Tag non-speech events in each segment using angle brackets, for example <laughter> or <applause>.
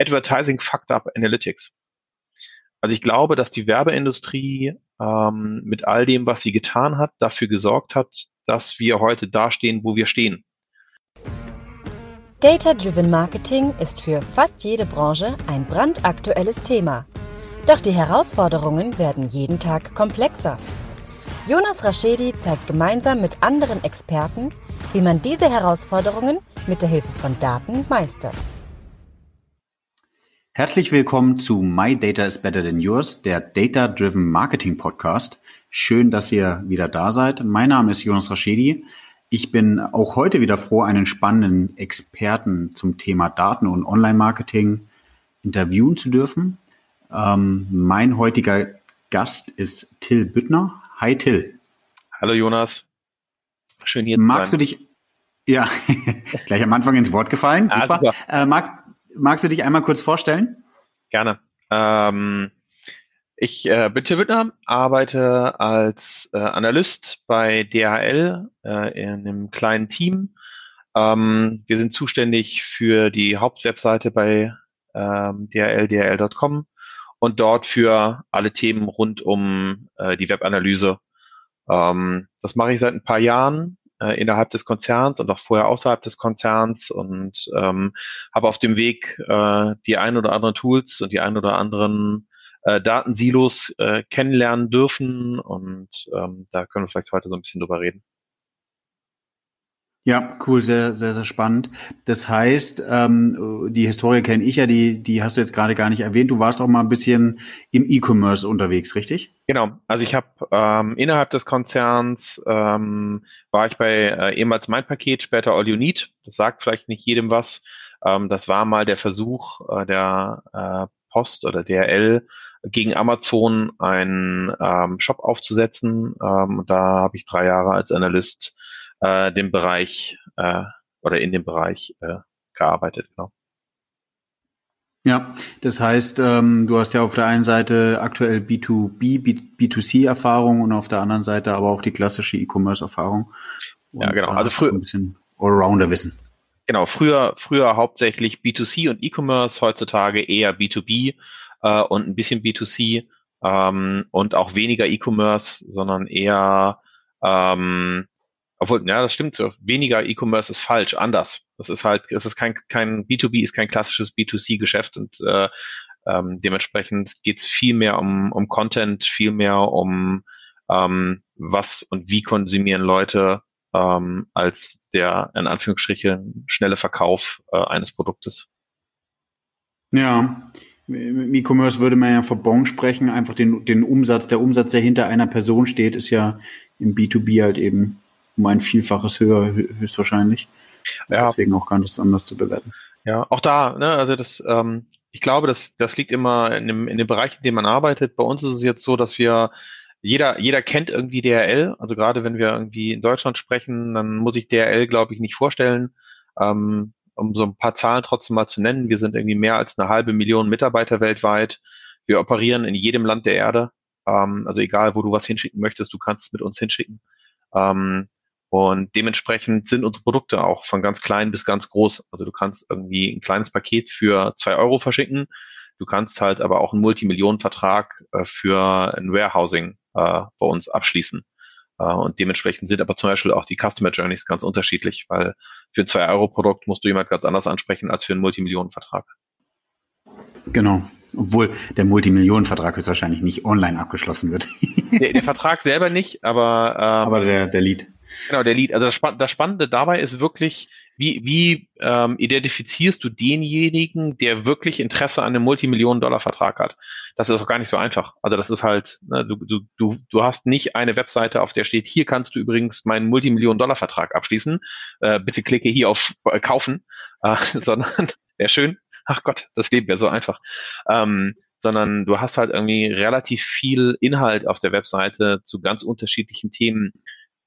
Advertising Fucked Up Analytics. Also ich glaube, dass die Werbeindustrie ähm, mit all dem, was sie getan hat, dafür gesorgt hat, dass wir heute dastehen, wo wir stehen. Data-Driven Marketing ist für fast jede Branche ein brandaktuelles Thema. Doch die Herausforderungen werden jeden Tag komplexer. Jonas Raschedi zeigt gemeinsam mit anderen Experten, wie man diese Herausforderungen mit der Hilfe von Daten meistert. Herzlich willkommen zu My Data is Better Than Yours, der Data Driven Marketing Podcast. Schön, dass ihr wieder da seid. Mein Name ist Jonas Raschedi. Ich bin auch heute wieder froh, einen spannenden Experten zum Thema Daten und Online-Marketing interviewen zu dürfen. Ähm, mein heutiger Gast ist Till Büttner. Hi Till. Hallo Jonas. Schön hier Magst zu sein. du dich, ja, <laughs> gleich am Anfang ins Wort gefallen. Ah, super. super. Äh, magst, magst du dich einmal kurz vorstellen? Gerne. Ähm, ich äh, bin Till Wittner, arbeite als äh, Analyst bei DHL äh, in einem kleinen Team. Ähm, wir sind zuständig für die Hauptwebseite bei ähm, DHL, DHL.com und dort für alle Themen rund um äh, die Webanalyse. Ähm, das mache ich seit ein paar Jahren äh, innerhalb des Konzerns und auch vorher außerhalb des Konzerns und ähm, habe auf dem Weg äh, die ein oder anderen Tools und die ein oder anderen äh, Datensilos äh, kennenlernen dürfen und ähm, da können wir vielleicht heute so ein bisschen drüber reden. Ja, cool, sehr, sehr, sehr spannend. Das heißt, ähm, die Historie kenne ich ja, die, die hast du jetzt gerade gar nicht erwähnt. Du warst auch mal ein bisschen im E-Commerce unterwegs, richtig? Genau. Also ich habe ähm, innerhalb des Konzerns ähm, war ich bei äh, ehemals mein Paket, später All You Need. Das sagt vielleicht nicht jedem was. Ähm, das war mal der Versuch äh, der äh, Post oder DRL gegen Amazon einen ähm, Shop aufzusetzen. Ähm, da habe ich drei Jahre als Analyst äh, dem Bereich äh, oder in dem Bereich äh, gearbeitet, genau. Ja, das heißt, ähm, du hast ja auf der einen Seite aktuell B2B, B2C-Erfahrung und auf der anderen Seite aber auch die klassische E-Commerce-Erfahrung. Ja, genau. Also früher ein bisschen Allrounder-Wissen. Genau, früher, früher hauptsächlich B2C und E-Commerce, heutzutage eher B2B äh, und ein bisschen B2C ähm, und auch weniger E-Commerce, sondern eher ähm, obwohl, ja, das stimmt so. Weniger E-Commerce ist falsch, anders. Das ist halt, es ist kein, kein B2B ist kein klassisches B2C-Geschäft und äh, ähm, dementsprechend geht es viel mehr um, um Content, viel mehr um ähm, was und wie konsumieren Leute ähm, als der in Anführungsstrichen schnelle Verkauf äh, eines Produktes. Ja, im E-Commerce würde man ja von Bon sprechen, einfach den, den Umsatz, der Umsatz, der hinter einer Person steht, ist ja im B2B halt eben um ein Vielfaches höher höchstwahrscheinlich. Ja. Deswegen auch ganz anders zu bewerten. Ja, auch da, ne, also das, ähm, ich glaube, das, das liegt immer in dem, in dem Bereich, in dem man arbeitet. Bei uns ist es jetzt so, dass wir jeder, jeder kennt irgendwie DRL. Also gerade wenn wir irgendwie in Deutschland sprechen, dann muss ich DRL, glaube ich, nicht vorstellen. Ähm, um so ein paar Zahlen trotzdem mal zu nennen. Wir sind irgendwie mehr als eine halbe Million Mitarbeiter weltweit. Wir operieren in jedem Land der Erde. Ähm, also egal, wo du was hinschicken möchtest, du kannst es mit uns hinschicken. Ähm, und dementsprechend sind unsere Produkte auch von ganz klein bis ganz groß. Also du kannst irgendwie ein kleines Paket für zwei Euro verschicken. Du kannst halt aber auch einen Multimillionenvertrag äh, für ein Warehousing äh, bei uns abschließen. Äh, und dementsprechend sind aber zum Beispiel auch die Customer Journeys ganz unterschiedlich, weil für ein 2-Euro-Produkt musst du jemand ganz anders ansprechen als für einen Multimillionenvertrag. Genau. Obwohl der Multimillionenvertrag höchstwahrscheinlich nicht online abgeschlossen wird. der, der Vertrag selber nicht, aber ähm, aber der, der Lead. Genau, der Lead. Also das, Spann das Spannende dabei ist wirklich, wie, wie ähm, identifizierst du denjenigen, der wirklich Interesse an einem Multimillionen-Dollar-Vertrag hat? Das ist auch gar nicht so einfach. Also das ist halt, ne, du, du, du, du hast nicht eine Webseite, auf der steht, hier kannst du übrigens meinen Multimillionen-Dollar-Vertrag abschließen. Äh, bitte klicke hier auf äh, kaufen, äh, <laughs> sondern wäre schön. Ach Gott, das Leben wäre so einfach. Ähm, sondern du hast halt irgendwie relativ viel Inhalt auf der Webseite zu ganz unterschiedlichen Themen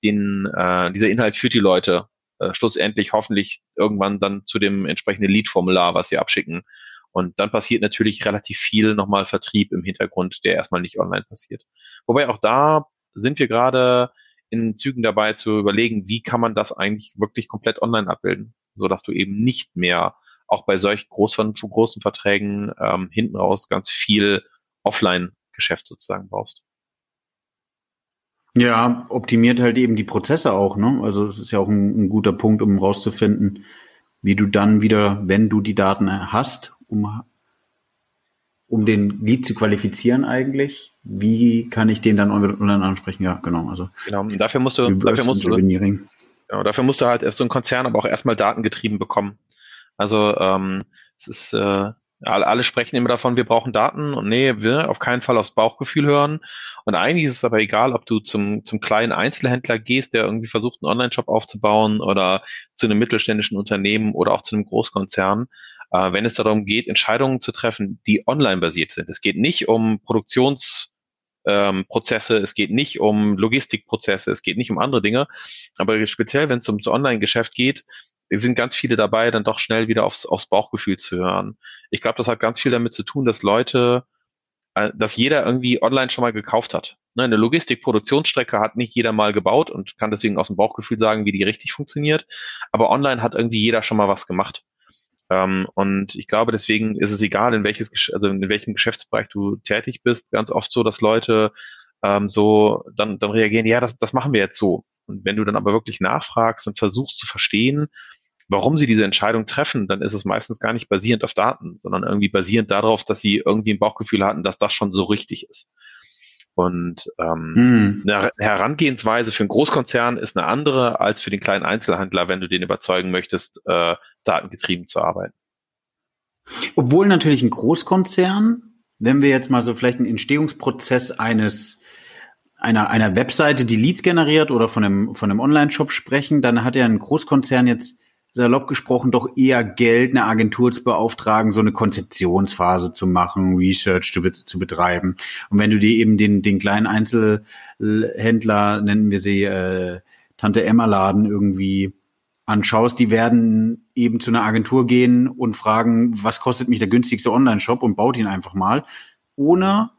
den, äh, dieser Inhalt führt die Leute äh, schlussendlich hoffentlich irgendwann dann zu dem entsprechenden Lead-Formular, was sie abschicken. Und dann passiert natürlich relativ viel nochmal Vertrieb im Hintergrund, der erstmal nicht online passiert. Wobei auch da sind wir gerade in Zügen dabei zu überlegen, wie kann man das eigentlich wirklich komplett online abbilden, so dass du eben nicht mehr auch bei solch großen, großen Verträgen ähm, hinten raus ganz viel Offline-Geschäft sozusagen brauchst. Ja, optimiert halt eben die Prozesse auch, ne? Also es ist ja auch ein, ein guter Punkt, um rauszufinden, wie du dann wieder, wenn du die Daten hast, um, um den Lead zu qualifizieren eigentlich, wie kann ich den dann online ansprechen? Ja, genau. Also genau. Und dafür musst du, dafür musst du, genau, dafür musst du halt erst so ein Konzern, aber auch erstmal datengetrieben bekommen. Also ähm, es ist äh, alle, sprechen immer davon, wir brauchen Daten und nee, wir auf keinen Fall aufs Bauchgefühl hören. Und eigentlich ist es aber egal, ob du zum, zum kleinen Einzelhändler gehst, der irgendwie versucht, einen Online-Shop aufzubauen oder zu einem mittelständischen Unternehmen oder auch zu einem Großkonzern, äh, wenn es darum geht, Entscheidungen zu treffen, die online basiert sind. Es geht nicht um Produktions- ähm, es geht nicht um Logistikprozesse, es geht nicht um andere Dinge. Aber speziell, wenn es ums Online-Geschäft geht, sind ganz viele dabei, dann doch schnell wieder aufs, aufs Bauchgefühl zu hören. Ich glaube, das hat ganz viel damit zu tun, dass Leute, äh, dass jeder irgendwie online schon mal gekauft hat. Ne, eine Logistik-Produktionsstrecke hat nicht jeder mal gebaut und kann deswegen aus dem Bauchgefühl sagen, wie die richtig funktioniert. Aber online hat irgendwie jeder schon mal was gemacht. Ähm, und ich glaube, deswegen ist es egal, in welches, also in welchem Geschäftsbereich du tätig bist, ganz oft so, dass Leute ähm, so dann, dann reagieren, ja, das, das machen wir jetzt so. Und wenn du dann aber wirklich nachfragst und versuchst zu verstehen, warum sie diese Entscheidung treffen, dann ist es meistens gar nicht basierend auf Daten, sondern irgendwie basierend darauf, dass sie irgendwie ein Bauchgefühl hatten, dass das schon so richtig ist. Und ähm, hm. eine Herangehensweise für einen Großkonzern ist eine andere als für den kleinen Einzelhandler, wenn du den überzeugen möchtest, äh, datengetrieben zu arbeiten. Obwohl natürlich ein Großkonzern, wenn wir jetzt mal so vielleicht einen Entstehungsprozess eines einer, einer Webseite, die Leads generiert oder von einem, von einem Online-Shop sprechen, dann hat ja ein Großkonzern jetzt salopp gesprochen doch eher Geld, eine Agentur zu beauftragen, so eine Konzeptionsphase zu machen, Research zu, zu betreiben. Und wenn du dir eben den, den kleinen Einzelhändler, nennen wir sie äh, Tante Emma Laden irgendwie anschaust, die werden eben zu einer Agentur gehen und fragen, was kostet mich der günstigste Online-Shop und baut ihn einfach mal, ohne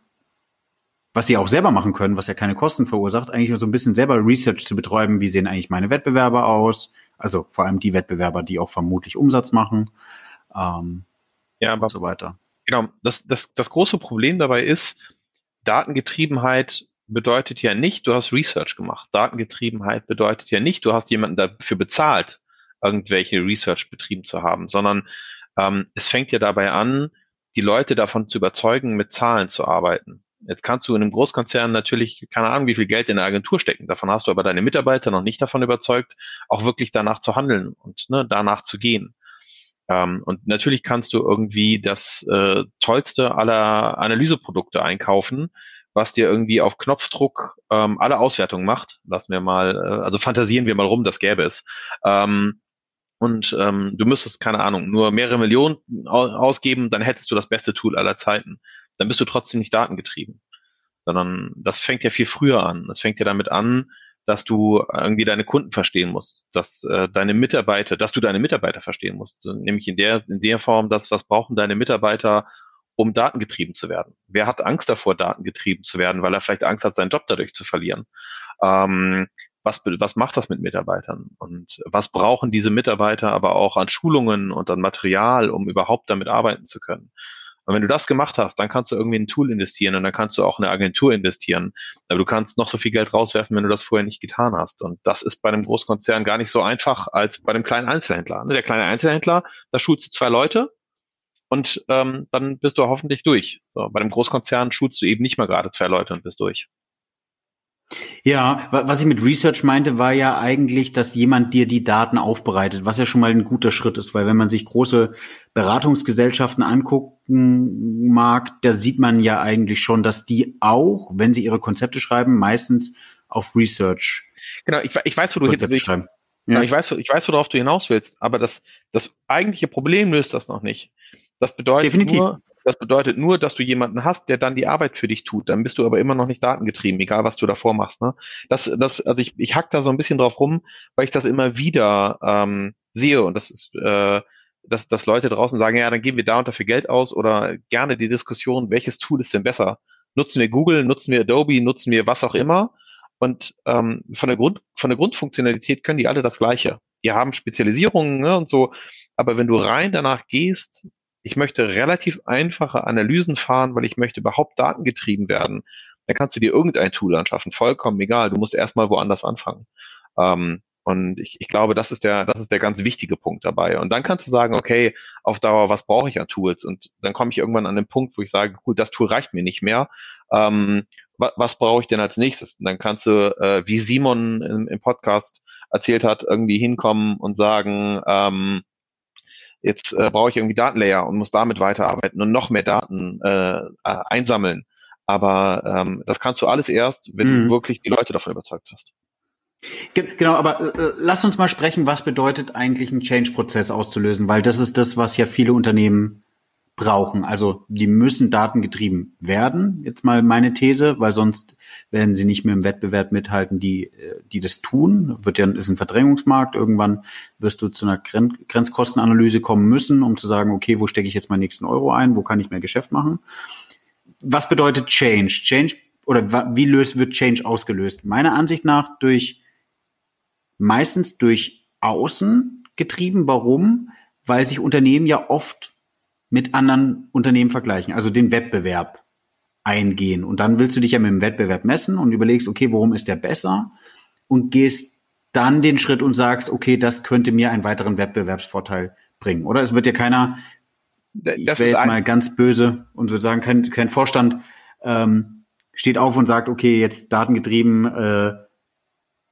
was sie auch selber machen können, was ja keine Kosten verursacht, eigentlich nur so ein bisschen selber Research zu betreiben, wie sehen eigentlich meine Wettbewerber aus, also vor allem die Wettbewerber, die auch vermutlich Umsatz machen ähm, ja, aber, und so weiter. Genau, das, das, das große Problem dabei ist, Datengetriebenheit bedeutet ja nicht, du hast Research gemacht. Datengetriebenheit bedeutet ja nicht, du hast jemanden dafür bezahlt, irgendwelche Research betrieben zu haben, sondern ähm, es fängt ja dabei an, die Leute davon zu überzeugen, mit Zahlen zu arbeiten. Jetzt kannst du in einem Großkonzern natürlich, keine Ahnung, wie viel Geld in der Agentur stecken. Davon hast du aber deine Mitarbeiter noch nicht davon überzeugt, auch wirklich danach zu handeln und ne, danach zu gehen. Ähm, und natürlich kannst du irgendwie das äh, tollste aller Analyseprodukte einkaufen, was dir irgendwie auf Knopfdruck ähm, alle Auswertungen macht. Lassen wir mal, äh, also fantasieren wir mal rum, das gäbe es. Ähm, und ähm, du müsstest, keine Ahnung, nur mehrere Millionen ausgeben, dann hättest du das beste Tool aller Zeiten dann bist du trotzdem nicht datengetrieben. Sondern das fängt ja viel früher an. Das fängt ja damit an, dass du irgendwie deine Kunden verstehen musst, dass äh, deine Mitarbeiter, dass du deine Mitarbeiter verstehen musst. Nämlich in der, in der Form, dass was brauchen deine Mitarbeiter, um datengetrieben zu werden. Wer hat Angst davor, datengetrieben zu werden, weil er vielleicht Angst hat, seinen Job dadurch zu verlieren? Ähm, was, was macht das mit Mitarbeitern? Und was brauchen diese Mitarbeiter aber auch an Schulungen und an Material, um überhaupt damit arbeiten zu können? Und wenn du das gemacht hast, dann kannst du irgendwie ein Tool investieren und dann kannst du auch eine Agentur investieren. Aber du kannst noch so viel Geld rauswerfen, wenn du das vorher nicht getan hast. Und das ist bei einem Großkonzern gar nicht so einfach als bei einem kleinen Einzelhändler. Ne, der kleine Einzelhändler, da schulst du zwei Leute und ähm, dann bist du hoffentlich durch. So, bei einem Großkonzern schulst du eben nicht mal gerade zwei Leute und bist durch. Ja, was ich mit Research meinte, war ja eigentlich, dass jemand dir die Daten aufbereitet, was ja schon mal ein guter Schritt ist, weil wenn man sich große Beratungsgesellschaften angucken mag, da sieht man ja eigentlich schon, dass die auch, wenn sie ihre Konzepte schreiben, meistens auf Research. Genau, ich, ich weiß, wo du schreiben. Ja. Genau, ich weiß, ich weiß, worauf du hinaus willst, aber das, das eigentliche Problem löst das noch nicht. Das bedeutet Definitiv. nur, das bedeutet nur, dass du jemanden hast, der dann die Arbeit für dich tut. Dann bist du aber immer noch nicht datengetrieben, egal was du davor machst. Ne? Das, das, also ich, ich hack da so ein bisschen drauf rum, weil ich das immer wieder ähm, sehe und das ist, äh, dass, dass Leute draußen sagen, ja, dann geben wir da und dafür Geld aus oder gerne die Diskussion, welches Tool ist denn besser? Nutzen wir Google, nutzen wir Adobe, nutzen wir was auch immer? Und ähm, von der Grund, von der Grundfunktionalität können die alle das Gleiche. die haben Spezialisierungen ne, und so, aber wenn du rein danach gehst, ich möchte relativ einfache Analysen fahren, weil ich möchte überhaupt datengetrieben werden, dann kannst du dir irgendein Tool anschaffen, vollkommen egal. Du musst erstmal woanders anfangen. Ähm, und ich, ich glaube, das ist der, das ist der ganz wichtige Punkt dabei. Und dann kannst du sagen, okay, auf Dauer, was brauche ich an Tools? Und dann komme ich irgendwann an den Punkt, wo ich sage, gut, das Tool reicht mir nicht mehr. Ähm, was, was brauche ich denn als nächstes? Und dann kannst du, äh, wie Simon im, im Podcast erzählt hat, irgendwie hinkommen und sagen, ähm, jetzt äh, brauche ich irgendwie Datenlayer und muss damit weiterarbeiten und noch mehr Daten äh, äh einsammeln. Aber ähm, das kannst du alles erst, wenn mhm. du wirklich die Leute davon überzeugt hast. Genau, aber äh, lass uns mal sprechen, was bedeutet eigentlich ein Change-Prozess auszulösen, weil das ist das, was ja viele Unternehmen brauchen. Also die müssen datengetrieben werden, jetzt mal meine These, weil sonst werden sie nicht mehr im Wettbewerb mithalten, die, äh, die das tun. Wird ja, ist ein Verdrängungsmarkt. Irgendwann wirst du zu einer Gren Grenzkostenanalyse kommen müssen, um zu sagen, okay, wo stecke ich jetzt meinen nächsten Euro ein, wo kann ich mehr Geschäft machen? Was bedeutet Change? Change oder wie löst, wird Change ausgelöst? Meiner Ansicht nach durch meistens durch Außen getrieben. Warum? Weil sich Unternehmen ja oft mit anderen Unternehmen vergleichen, also den Wettbewerb eingehen. Und dann willst du dich ja mit dem Wettbewerb messen und überlegst, okay, worum ist der besser? Und gehst dann den Schritt und sagst, okay, das könnte mir einen weiteren Wettbewerbsvorteil bringen. Oder es wird ja keiner, ich wäre jetzt mal ganz böse und würde sagen, kein, kein Vorstand ähm, steht auf und sagt, okay, jetzt datengetrieben, äh,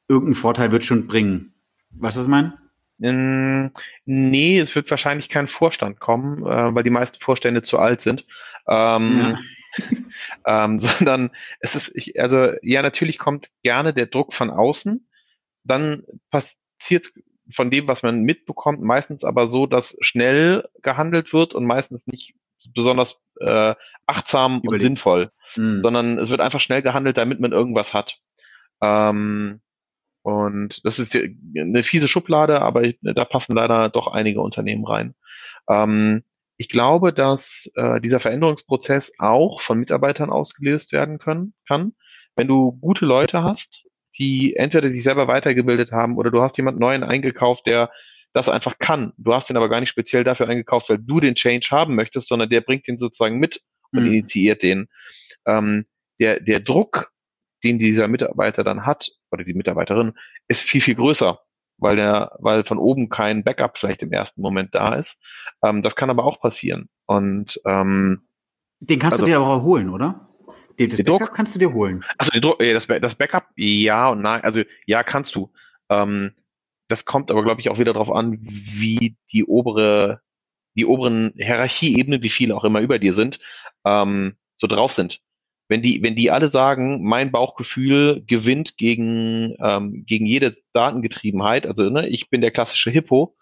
irgendeinen Vorteil wird schon bringen. Weißt du, was ich meine? Ähm, nee, es wird wahrscheinlich kein Vorstand kommen, äh, weil die meisten Vorstände zu alt sind. Ähm, ja. <laughs> ähm, sondern es ist, ich, also ja, natürlich kommt gerne der Druck von außen. Dann passiert von dem, was man mitbekommt, meistens aber so, dass schnell gehandelt wird und meistens nicht besonders äh, achtsam Überleg. und sinnvoll, mhm. sondern es wird einfach schnell gehandelt, damit man irgendwas hat. Ähm, und das ist eine fiese Schublade, aber da passen leider doch einige Unternehmen rein. Ähm, ich glaube, dass äh, dieser Veränderungsprozess auch von Mitarbeitern ausgelöst werden können, kann. Wenn du gute Leute hast, die entweder sich selber weitergebildet haben oder du hast jemand Neuen eingekauft, der das einfach kann. Du hast ihn aber gar nicht speziell dafür eingekauft, weil du den Change haben möchtest, sondern der bringt den sozusagen mit und mhm. initiiert den. Ähm, der, der Druck den dieser Mitarbeiter dann hat, oder die Mitarbeiterin, ist viel, viel größer, weil der, weil von oben kein Backup vielleicht im ersten Moment da ist. Ähm, das kann aber auch passieren. Und ähm, den kannst also, du dir aber holen, oder? Den, das Backup Druck, kannst du dir holen. Also die Druck, das, das Backup, ja und nein, also ja, kannst du. Ähm, das kommt aber, glaube ich, auch wieder darauf an, wie die obere, die oberen Hierarchieebenen, wie viele auch immer über dir sind, ähm, so drauf sind wenn die, wenn die alle sagen, mein Bauchgefühl gewinnt gegen, ähm, gegen jede Datengetriebenheit, also ne, ich bin der klassische Hippo,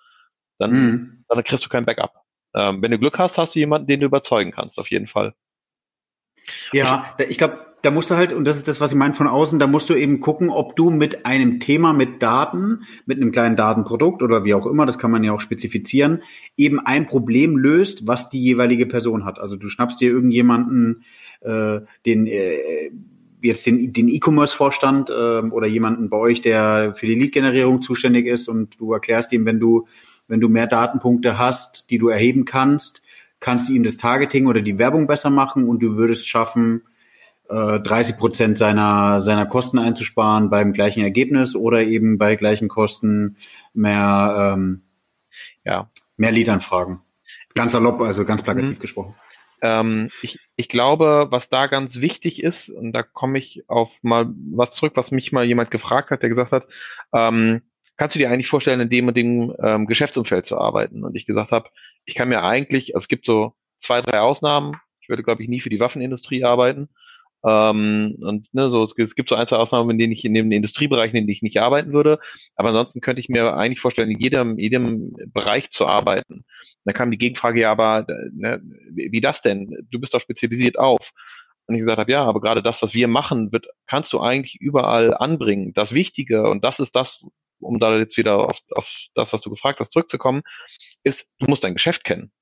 dann, mhm. dann kriegst du kein Backup. Ähm, wenn du Glück hast, hast du jemanden, den du überzeugen kannst, auf jeden Fall. Ja, ich glaube, da musst du halt, und das ist das, was ich meine von außen, da musst du eben gucken, ob du mit einem Thema, mit Daten, mit einem kleinen Datenprodukt oder wie auch immer, das kann man ja auch spezifizieren, eben ein Problem löst, was die jeweilige Person hat. Also du schnappst dir irgendjemanden, äh, den äh, jetzt den E-Commerce-Vorstand äh, oder jemanden bei euch, der für die Lead-Generierung zuständig ist und du erklärst ihm, wenn du wenn du mehr Datenpunkte hast, die du erheben kannst, kannst du ihm das Targeting oder die Werbung besser machen und du würdest schaffen, 30 äh, Prozent seiner, seiner Kosten einzusparen beim gleichen Ergebnis oder eben bei gleichen Kosten mehr, ähm, ja. mehr Leadanfragen. Ganz salopp, also ganz plakativ mhm. gesprochen. Ähm, ich, ich glaube, was da ganz wichtig ist, und da komme ich auf mal was zurück, was mich mal jemand gefragt hat, der gesagt hat, ähm, kannst du dir eigentlich vorstellen, in dem und dem ähm, Geschäftsumfeld zu arbeiten? Und ich gesagt habe, ich kann mir eigentlich, also es gibt so zwei, drei Ausnahmen. Ich würde, glaube ich, nie für die Waffenindustrie arbeiten. Ähm, und ne, so, es, es, gibt so ein, zwei Ausnahmen, in denen ich in den Industriebereichen, in denen ich nicht arbeiten würde. Aber ansonsten könnte ich mir eigentlich vorstellen, in jedem, jedem Bereich zu arbeiten. Da kam die Gegenfrage, ja, aber ne, wie das denn? Du bist doch spezialisiert auf. Und ich gesagt habe, ja, aber gerade das, was wir machen, wird, kannst du eigentlich überall anbringen. Das Wichtige, und das ist das, um da jetzt wieder auf, auf das, was du gefragt hast, zurückzukommen, ist, du musst dein Geschäft kennen.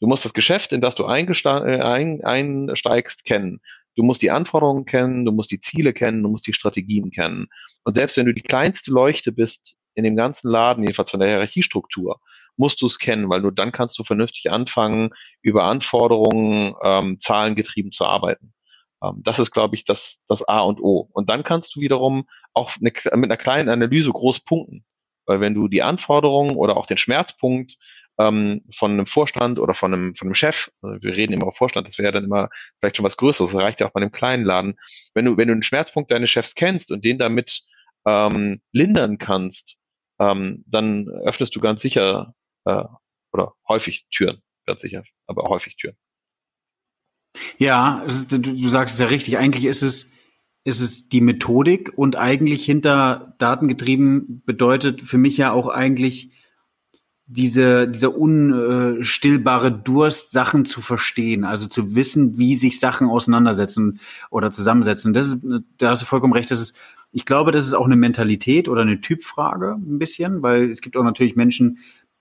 Du musst das Geschäft, in das du äh, ein, einsteigst, kennen. Du musst die Anforderungen kennen, du musst die Ziele kennen, du musst die Strategien kennen. Und selbst wenn du die kleinste Leuchte bist in dem ganzen Laden, jedenfalls von der Hierarchiestruktur, musst du es kennen, weil nur dann kannst du vernünftig anfangen, über Anforderungen ähm, zahlengetrieben zu arbeiten. Ähm, das ist, glaube ich, das, das A und O. Und dann kannst du wiederum auch eine, mit einer kleinen Analyse groß punkten. Weil wenn du die Anforderungen oder auch den Schmerzpunkt ähm, von einem Vorstand oder von einem, von einem Chef, also wir reden immer auf Vorstand, das wäre dann immer vielleicht schon was Größeres, das reicht ja auch bei einem kleinen Laden. Wenn du, wenn du den Schmerzpunkt deines Chefs kennst und den damit ähm, lindern kannst, ähm, dann öffnest du ganz sicher äh, oder häufig Türen, ganz sicher, aber häufig Türen. Ja, ist, du, du sagst es ja richtig. Eigentlich ist es, ist es die Methodik und eigentlich hinter datengetrieben bedeutet für mich ja auch eigentlich diese, dieser unstillbare Durst, Sachen zu verstehen, also zu wissen, wie sich Sachen auseinandersetzen oder zusammensetzen. Das ist, da hast du vollkommen recht, das ist, ich glaube, das ist auch eine Mentalität oder eine Typfrage ein bisschen, weil es gibt auch natürlich Menschen,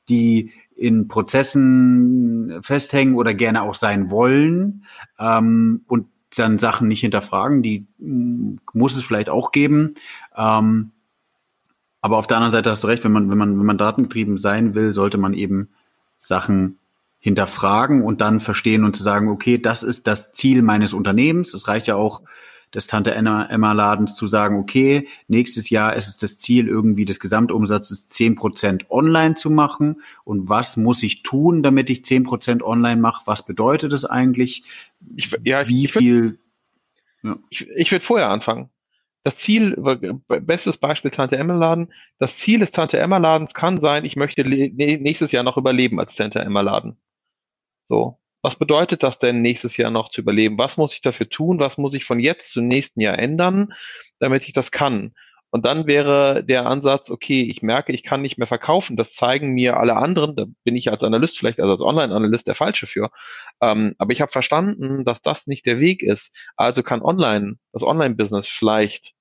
die in Prozessen festhängen oder gerne auch sein wollen ähm, und dann Sachen nicht hinterfragen, die mm, muss es vielleicht auch geben. Ähm, aber auf der anderen Seite hast du recht, wenn man, wenn man, wenn man datengetrieben sein will, sollte man eben Sachen hinterfragen und dann verstehen und zu sagen, okay, das ist das Ziel meines Unternehmens. Es reicht ja auch, des Tante Emma, Ladens zu sagen, okay, nächstes Jahr ist es das Ziel, irgendwie des Gesamtumsatzes zehn Prozent online zu machen. Und was muss ich tun, damit ich zehn Prozent online mache? Was bedeutet das eigentlich? Ich, ja, Wie ich, viel? Würd, ja. Ich, ich würde vorher anfangen. Das Ziel, bestes Beispiel Tante Emma Laden, das Ziel des Tante Emma Ladens kann sein, ich möchte nächstes Jahr noch überleben als Tante Emma Laden. So was bedeutet das denn nächstes Jahr noch zu überleben? Was muss ich dafür tun? Was muss ich von jetzt zum nächsten Jahr ändern, damit ich das kann? Und dann wäre der Ansatz, okay, ich merke, ich kann nicht mehr verkaufen. Das zeigen mir alle anderen. Da bin ich als Analyst vielleicht, also als Online-Analyst der Falsche für. Ähm, aber ich habe verstanden, dass das nicht der Weg ist. Also kann Online, das Online-Business vielleicht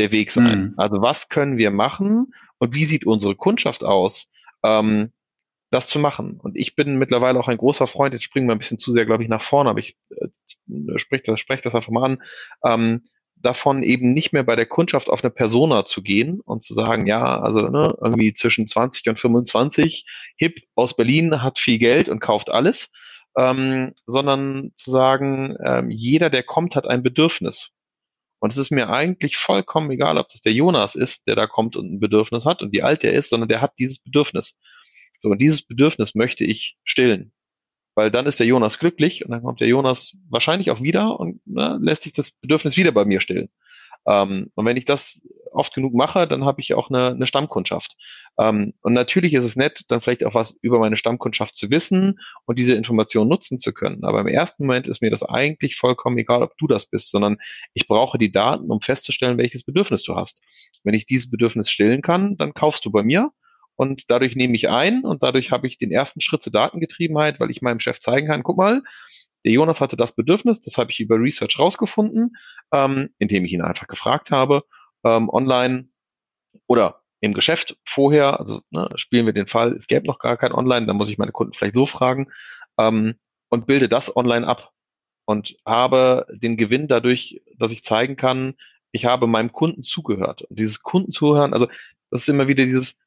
der Weg sein. Mhm. Also was können wir machen und wie sieht unsere Kundschaft aus? Ähm, das zu machen. Und ich bin mittlerweile auch ein großer Freund, jetzt springen wir ein bisschen zu sehr, glaube ich, nach vorne, aber ich äh, spreche das, sprech das einfach mal an, ähm, davon eben nicht mehr bei der Kundschaft auf eine Persona zu gehen und zu sagen, ja, also ne, irgendwie zwischen 20 und 25, hip aus Berlin, hat viel Geld und kauft alles, ähm, sondern zu sagen, ähm, jeder, der kommt, hat ein Bedürfnis. Und es ist mir eigentlich vollkommen egal, ob das der Jonas ist, der da kommt und ein Bedürfnis hat und wie alt er ist, sondern der hat dieses Bedürfnis. So, und dieses Bedürfnis möchte ich stillen. Weil dann ist der Jonas glücklich und dann kommt der Jonas wahrscheinlich auch wieder und ne, lässt sich das Bedürfnis wieder bei mir stillen. Ähm, und wenn ich das oft genug mache, dann habe ich auch eine, eine Stammkundschaft. Ähm, und natürlich ist es nett, dann vielleicht auch was über meine Stammkundschaft zu wissen und diese Information nutzen zu können. Aber im ersten Moment ist mir das eigentlich vollkommen egal, ob du das bist, sondern ich brauche die Daten, um festzustellen, welches Bedürfnis du hast. Wenn ich dieses Bedürfnis stillen kann, dann kaufst du bei mir und dadurch nehme ich ein und dadurch habe ich den ersten Schritt zur Datengetriebenheit, weil ich meinem Chef zeigen kann, guck mal, der Jonas hatte das Bedürfnis, das habe ich über Research rausgefunden, ähm, indem ich ihn einfach gefragt habe, ähm, online oder im Geschäft vorher, also ne, spielen wir den Fall, es gäbe noch gar kein Online, dann muss ich meine Kunden vielleicht so fragen ähm, und bilde das online ab und habe den Gewinn dadurch, dass ich zeigen kann, ich habe meinem Kunden zugehört. Und dieses Kundenzuhören, also das ist immer wieder dieses,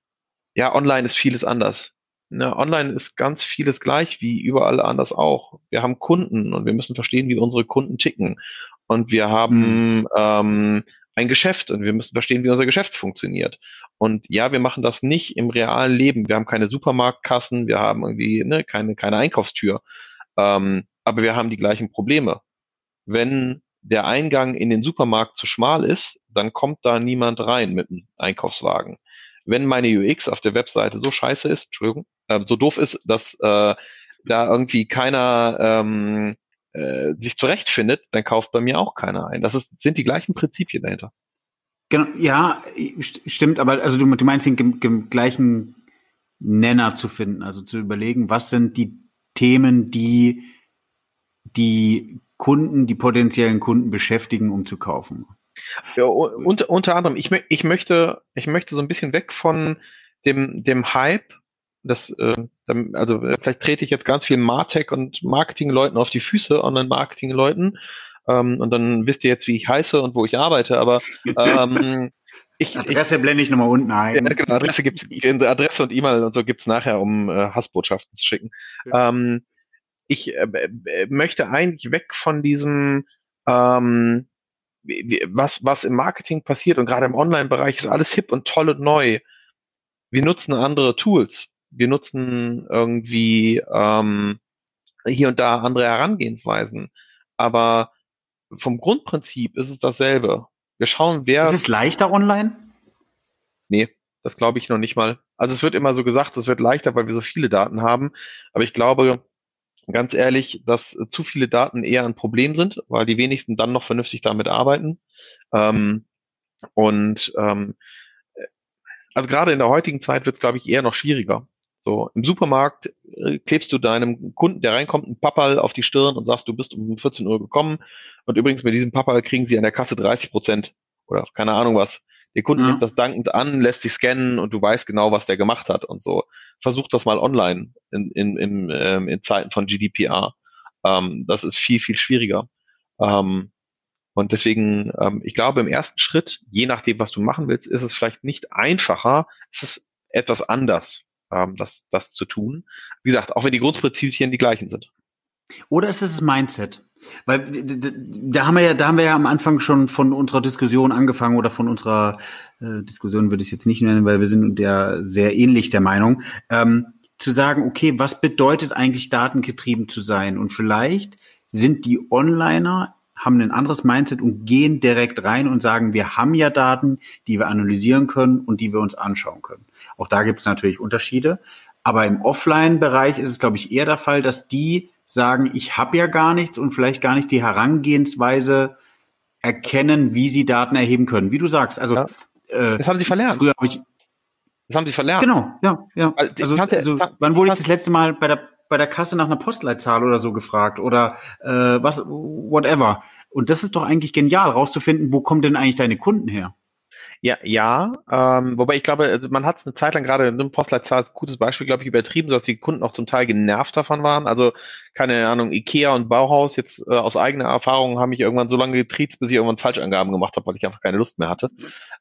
ja, online ist vieles anders. Ne, online ist ganz vieles gleich wie überall anders auch. Wir haben Kunden und wir müssen verstehen, wie unsere Kunden ticken. Und wir haben mhm. ähm, ein Geschäft und wir müssen verstehen, wie unser Geschäft funktioniert. Und ja, wir machen das nicht im realen Leben. Wir haben keine Supermarktkassen, wir haben irgendwie ne, keine, keine Einkaufstür. Ähm, aber wir haben die gleichen Probleme. Wenn der Eingang in den Supermarkt zu schmal ist, dann kommt da niemand rein mit einem Einkaufswagen wenn meine UX auf der Webseite so scheiße ist, Entschuldigung, äh, so doof ist, dass äh, da irgendwie keiner ähm, äh, sich zurechtfindet, dann kauft bei mir auch keiner ein. Das ist, sind die gleichen Prinzipien dahinter. Genau, ja, stimmt, aber also du, du meinst den, gleichen Nenner zu finden, also zu überlegen, was sind die Themen, die die Kunden, die potenziellen Kunden beschäftigen, um zu kaufen. Ja, unter, unter anderem, ich, ich, möchte, ich möchte so ein bisschen weg von dem, dem Hype, das, äh, also vielleicht trete ich jetzt ganz viel Martech und Marketingleuten auf die Füße, Online-Marketing-Leuten, ähm, und dann wisst ihr jetzt, wie ich heiße und wo ich arbeite, aber ähm, <laughs> Ich, Adresse ich, blende ich nochmal unten ein. Ja, genau, Adresse gibt's, <laughs> Adresse und E-Mail und so gibt's nachher, um äh, Hassbotschaften zu schicken. Ja. Ähm, ich äh, äh möchte eigentlich weg von diesem ähm, was, was im Marketing passiert und gerade im Online-Bereich ist alles hip und toll und neu. Wir nutzen andere Tools. Wir nutzen irgendwie ähm, hier und da andere Herangehensweisen. Aber vom Grundprinzip ist es dasselbe. Wir schauen, wer. Ist es leichter online? Nee, das glaube ich noch nicht mal. Also es wird immer so gesagt, es wird leichter, weil wir so viele Daten haben. Aber ich glaube, ganz ehrlich, dass zu viele Daten eher ein Problem sind, weil die wenigsten dann noch vernünftig damit arbeiten. Ähm, und ähm, also gerade in der heutigen Zeit wird es, glaube ich, eher noch schwieriger. So, im Supermarkt äh, klebst du deinem Kunden, der reinkommt, einen Papperl auf die Stirn und sagst, du bist um 14 Uhr gekommen. Und übrigens mit diesem Papperl kriegen sie an der Kasse 30 Prozent oder keine Ahnung was. Der Kunde ja. nimmt das dankend an, lässt sich scannen und du weißt genau, was der gemacht hat und so. Versuch das mal online in, in, in, ähm, in Zeiten von GDPR. Ähm, das ist viel, viel schwieriger. Ähm, und deswegen, ähm, ich glaube, im ersten Schritt, je nachdem, was du machen willst, ist es vielleicht nicht einfacher, es ist etwas anders, ähm, das, das zu tun. Wie gesagt, auch wenn die Grundprinzipien die gleichen sind. Oder ist es das Mindset? Weil da haben wir ja, da haben wir ja am Anfang schon von unserer Diskussion angefangen oder von unserer äh, Diskussion würde ich es jetzt nicht nennen, weil wir sind ja sehr ähnlich der Meinung, ähm, zu sagen, okay, was bedeutet eigentlich datengetrieben zu sein? Und vielleicht sind die Onliner haben ein anderes Mindset und gehen direkt rein und sagen, wir haben ja Daten, die wir analysieren können und die wir uns anschauen können. Auch da gibt es natürlich Unterschiede. Aber im Offline-Bereich ist es, glaube ich, eher der Fall, dass die sagen, ich habe ja gar nichts und vielleicht gar nicht die Herangehensweise erkennen, wie sie Daten erheben können. Wie du sagst, also ja. äh, das haben sie verlernt. Früher habe ich das haben sie verlernt. Genau, ja, ja. Also, hatte, also wann wurde ich das letzte Mal bei der bei der Kasse nach einer Postleitzahl oder so gefragt oder äh, was whatever. Und das ist doch eigentlich genial, rauszufinden, wo kommen denn eigentlich deine Kunden her? Ja, ja. Ähm, wobei ich glaube, also man hat es eine Zeit lang gerade eine Postleitzahl, gutes Beispiel, glaube ich, übertrieben, dass die Kunden auch zum Teil genervt davon waren. Also keine Ahnung, Ikea und Bauhaus jetzt äh, aus eigener Erfahrung haben mich irgendwann so lange getriezt, bis ich irgendwann Falschangaben gemacht habe, weil ich einfach keine Lust mehr hatte.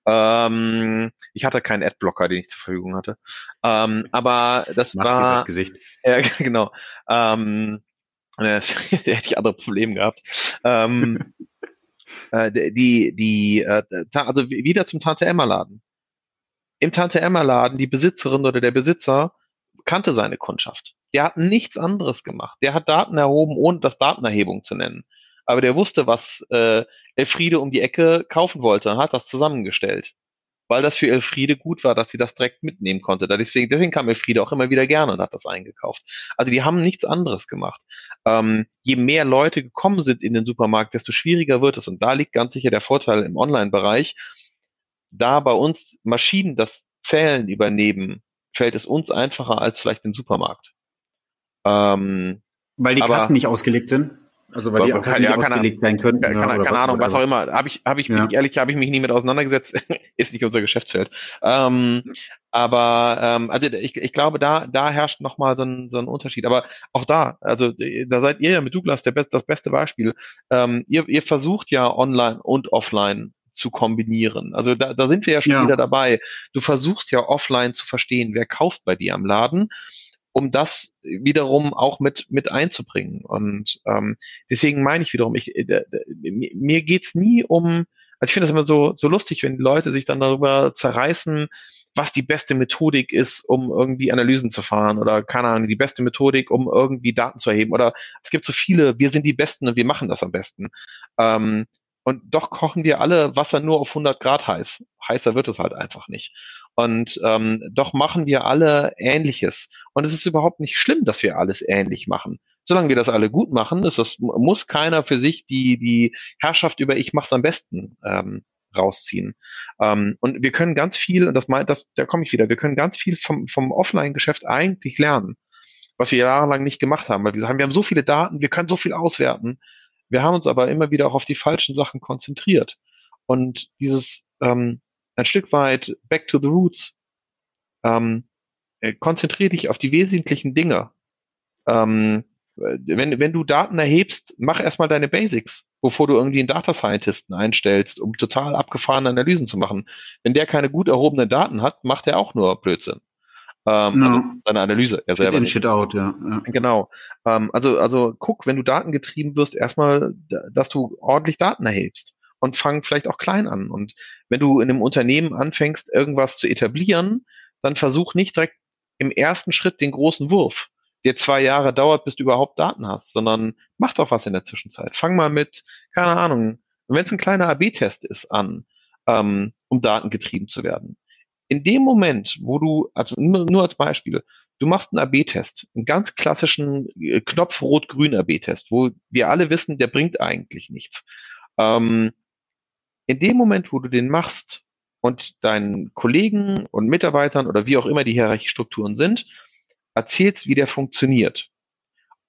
Ähm, ich hatte keinen Adblocker, den ich zur Verfügung hatte. Ähm, aber das Mach war. Das Gesicht. <laughs> Ja, genau. Ähm, <laughs> da hätte ich andere Probleme gehabt. Ähm, <laughs> äh, die, die, äh, also wieder zum Tante Emma Laden. Im Tante Emma Laden, die Besitzerin oder der Besitzer kannte seine Kundschaft. Der hat nichts anderes gemacht. Der hat Daten erhoben, ohne das Datenerhebung zu nennen. Aber der wusste, was äh, Elfriede um die Ecke kaufen wollte, hat das zusammengestellt weil das für Elfriede gut war, dass sie das direkt mitnehmen konnte. Deswegen, deswegen kam Elfriede auch immer wieder gerne und hat das eingekauft. Also die haben nichts anderes gemacht. Ähm, je mehr Leute gekommen sind in den Supermarkt, desto schwieriger wird es. Und da liegt ganz sicher der Vorteil im Online-Bereich. Da bei uns Maschinen das Zählen übernehmen, fällt es uns einfacher als vielleicht im Supermarkt. Ähm, Weil die Kassen nicht ausgelegt sind? Also weil die auch ja, ausgelegt sein könnten. Keine, keine, keine Ahnung, was auch immer. Habe ich, habe ich, ja. ehrlich, habe ich mich nie mit auseinandergesetzt. <laughs> ist nicht unser Geschäftsfeld. Ähm, aber ähm, also ich, ich glaube, da, da herrscht nochmal so ein, so ein Unterschied. Aber auch da, also da seid ihr ja mit Douglas der best, das beste Beispiel. Ähm, ihr, ihr versucht ja online und offline zu kombinieren. Also da, da sind wir ja schon ja. wieder dabei. Du versuchst ja offline zu verstehen, wer kauft bei dir am Laden um das wiederum auch mit mit einzubringen. Und ähm, deswegen meine ich wiederum, ich, äh, mir geht's nie um, also ich finde das immer so so lustig, wenn Leute sich dann darüber zerreißen, was die beste Methodik ist, um irgendwie Analysen zu fahren oder keine Ahnung, die beste Methodik, um irgendwie Daten zu erheben. Oder es gibt so viele, wir sind die Besten und wir machen das am besten. Ähm, und doch kochen wir alle Wasser nur auf 100 Grad heiß. Heißer wird es halt einfach nicht. Und ähm, doch machen wir alle Ähnliches. Und es ist überhaupt nicht schlimm, dass wir alles ähnlich machen. Solange wir das alle gut machen, ist das, muss keiner für sich die, die Herrschaft über ich mach's am besten ähm, rausziehen. Ähm, und wir können ganz viel, und das meint, das, da komme ich wieder, wir können ganz viel vom, vom Offline-Geschäft eigentlich lernen, was wir jahrelang nicht gemacht haben, weil wir sagen, wir haben so viele Daten, wir können so viel auswerten. Wir haben uns aber immer wieder auch auf die falschen Sachen konzentriert. Und dieses ähm, ein Stück weit back to the roots, ähm, äh, konzentriere dich auf die wesentlichen Dinge. Ähm, wenn, wenn du Daten erhebst, mach erstmal deine Basics, bevor du irgendwie einen Data Scientisten einstellst, um total abgefahrene Analysen zu machen. Wenn der keine gut erhobenen Daten hat, macht er auch nur Blödsinn. Ähm, no. also seine Analyse, er selber. In, shit out, ja. ja. Genau. Ähm, also, also guck, wenn du datengetrieben wirst, erstmal, dass du ordentlich Daten erhebst und fang vielleicht auch klein an. Und wenn du in einem Unternehmen anfängst, irgendwas zu etablieren, dann versuch nicht direkt im ersten Schritt den großen Wurf, der zwei Jahre dauert, bis du überhaupt Daten hast, sondern mach doch was in der Zwischenzeit. Fang mal mit, keine Ahnung, wenn es ein kleiner AB-Test ist, an, ähm, um datengetrieben zu werden. In dem Moment, wo du, also nur, als Beispiel, du machst einen AB-Test, einen ganz klassischen äh, Knopf-Rot-Grün AB-Test, wo wir alle wissen, der bringt eigentlich nichts. Ähm, in dem Moment, wo du den machst und deinen Kollegen und Mitarbeitern oder wie auch immer die Hierarchiestrukturen sind, erzählst, wie der funktioniert.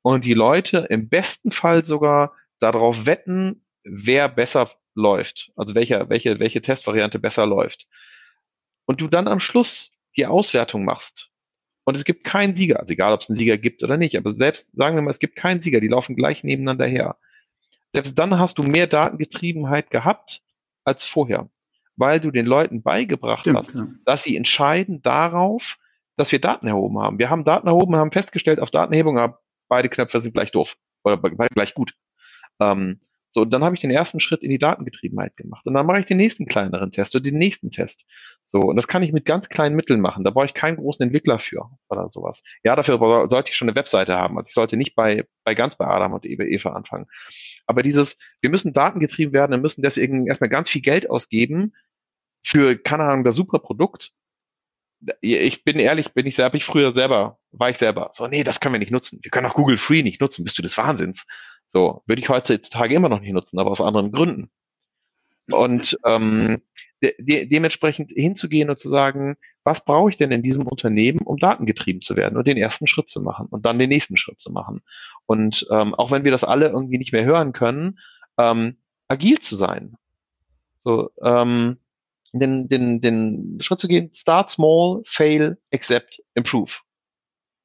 Und die Leute im besten Fall sogar darauf wetten, wer besser läuft, also welche, welche, welche Testvariante besser läuft. Und du dann am Schluss die Auswertung machst. Und es gibt keinen Sieger, also egal ob es einen Sieger gibt oder nicht, aber selbst, sagen wir mal, es gibt keinen Sieger, die laufen gleich nebeneinander her. Selbst dann hast du mehr Datengetriebenheit gehabt als vorher, weil du den Leuten beigebracht Stimmt, hast, ja. dass sie entscheiden darauf, dass wir Daten erhoben haben. Wir haben Daten erhoben, haben festgestellt, auf Datenerhebung haben beide Knöpfe sind gleich doof oder gleich gut. Ähm, so, und dann habe ich den ersten Schritt in die Datengetriebenheit gemacht. Und dann mache ich den nächsten kleineren Test oder den nächsten Test. So, und das kann ich mit ganz kleinen Mitteln machen. Da brauche ich keinen großen Entwickler für oder sowas. Ja, dafür sollte ich schon eine Webseite haben. Also ich sollte nicht bei, bei ganz bei Adam und Eva anfangen. Aber dieses, wir müssen datengetrieben werden, wir müssen deswegen erstmal ganz viel Geld ausgeben für, keine Ahnung, das super Produkt. Ich bin ehrlich, bin ich selber, ich früher selber, war ich selber. So, nee, das können wir nicht nutzen. Wir können auch Google Free nicht nutzen. Bist du des Wahnsinns? So, würde ich heutzutage immer noch nicht nutzen, aber aus anderen Gründen. Und ähm, de de dementsprechend hinzugehen und zu sagen, was brauche ich denn in diesem Unternehmen, um datengetrieben zu werden und den ersten Schritt zu machen und dann den nächsten Schritt zu machen. Und ähm, auch wenn wir das alle irgendwie nicht mehr hören können, ähm, agil zu sein. So, ähm, den, den, den Schritt zu gehen, start small, fail, accept, improve.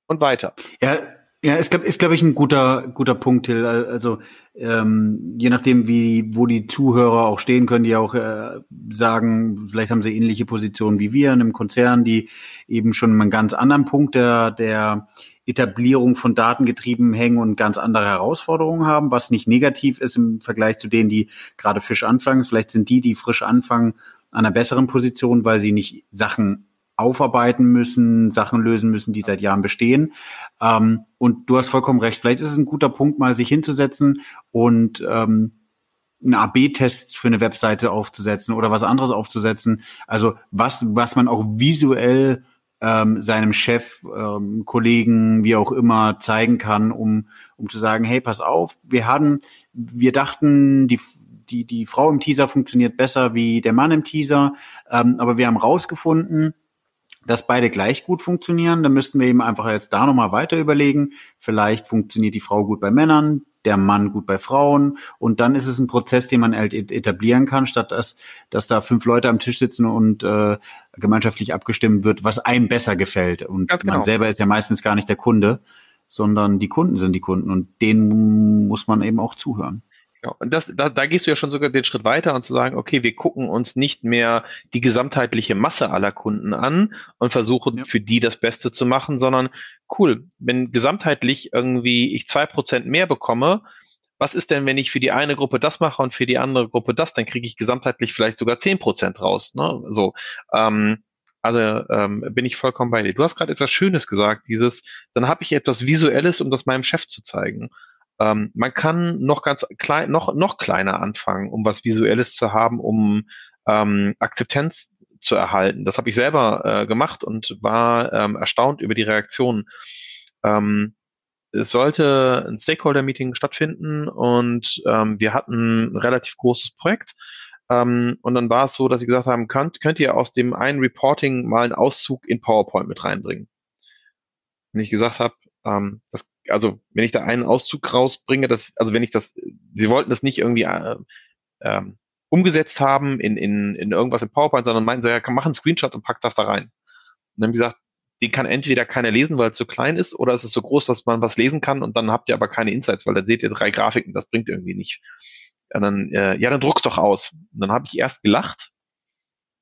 Und weiter. Ja, ja, ist glaube ist, glaub ich, ein guter, guter Punkt, Till. Also ähm, je nachdem, wie wo die Zuhörer auch stehen, können die auch äh, sagen, vielleicht haben sie ähnliche Positionen wie wir in einem Konzern, die eben schon einen ganz anderen Punkt der, der Etablierung von Datengetrieben hängen und ganz andere Herausforderungen haben, was nicht negativ ist im Vergleich zu denen, die gerade frisch anfangen. Vielleicht sind die, die frisch anfangen, an einer besseren Position, weil sie nicht Sachen aufarbeiten müssen, Sachen lösen müssen, die seit Jahren bestehen. Ähm, und du hast vollkommen recht. Vielleicht ist es ein guter Punkt, mal sich hinzusetzen und ähm, einen AB-Test für eine Webseite aufzusetzen oder was anderes aufzusetzen. Also was, was man auch visuell ähm, seinem Chef, ähm, Kollegen, wie auch immer zeigen kann, um, um zu sagen, hey, pass auf, wir hatten, wir dachten, die, die, die Frau im Teaser funktioniert besser wie der Mann im Teaser, ähm, aber wir haben rausgefunden, dass beide gleich gut funktionieren, dann müssten wir eben einfach jetzt da nochmal weiter überlegen. Vielleicht funktioniert die Frau gut bei Männern, der Mann gut bei Frauen und dann ist es ein Prozess, den man halt etablieren kann, statt dass, dass da fünf Leute am Tisch sitzen und äh, gemeinschaftlich abgestimmt wird, was einem besser gefällt. Und genau. man selber ist ja meistens gar nicht der Kunde, sondern die Kunden sind die Kunden und denen muss man eben auch zuhören. Ja, und das, da, da gehst du ja schon sogar den Schritt weiter und zu sagen, okay, wir gucken uns nicht mehr die gesamtheitliche Masse aller Kunden an und versuchen ja. für die das Beste zu machen, sondern cool, wenn gesamtheitlich irgendwie ich zwei Prozent mehr bekomme, was ist denn, wenn ich für die eine Gruppe das mache und für die andere Gruppe das, dann kriege ich gesamtheitlich vielleicht sogar zehn Prozent raus. Ne? So, ähm, also ähm, bin ich vollkommen bei dir. Du hast gerade etwas Schönes gesagt, dieses, dann habe ich etwas Visuelles, um das meinem Chef zu zeigen. Ähm, man kann noch ganz klein, noch, noch kleiner anfangen, um was Visuelles zu haben, um ähm, Akzeptanz zu erhalten. Das habe ich selber äh, gemacht und war ähm, erstaunt über die Reaktionen. Ähm, es sollte ein Stakeholder-Meeting stattfinden und ähm, wir hatten ein relativ großes Projekt. Ähm, und dann war es so, dass sie gesagt haben, könnt, könnt ihr aus dem einen Reporting mal einen Auszug in PowerPoint mit reinbringen? Und ich gesagt habe, ähm, das also wenn ich da einen Auszug rausbringe, das, also wenn ich das, sie wollten das nicht irgendwie äh, ähm, umgesetzt haben in, in, in irgendwas in PowerPoint, sondern meinten so, ja, mach einen Screenshot und pack das da rein. Und dann haben gesagt, den kann entweder keiner lesen, weil es zu klein ist, oder es ist so groß, dass man was lesen kann und dann habt ihr aber keine Insights, weil dann seht ihr drei Grafiken, das bringt irgendwie nicht. Und dann, äh, ja, dann druck's doch aus. Und dann habe ich erst gelacht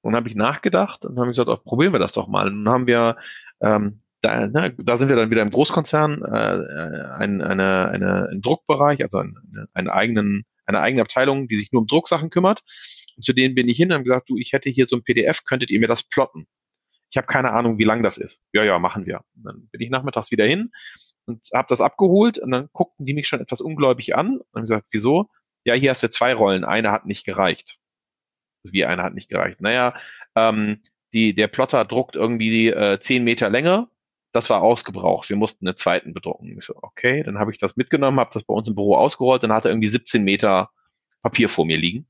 und habe ich nachgedacht und habe gesagt, oh, probieren wir das doch mal. Und dann haben wir, ähm, da, ne, da sind wir dann wieder im Großkonzern, äh, ein, eine, eine, ein Druckbereich, also ein, eine, eigenen, eine eigene Abteilung, die sich nur um Drucksachen kümmert. Und zu denen bin ich hin und habe gesagt, du, ich hätte hier so ein PDF, könntet ihr mir das plotten? Ich habe keine Ahnung, wie lang das ist. Ja, ja, machen wir. Und dann bin ich nachmittags wieder hin und habe das abgeholt und dann guckten die mich schon etwas ungläubig an und haben gesagt, wieso? Ja, hier hast du zwei Rollen, eine hat nicht gereicht. Also wie eine hat nicht gereicht. Naja, ähm, die, der Plotter druckt irgendwie äh, zehn Meter länger. Das war ausgebraucht. Wir mussten einen zweiten bedrucken. Ich so, okay, dann habe ich das mitgenommen, habe das bei uns im Büro ausgerollt und hatte irgendwie 17 Meter Papier vor mir liegen.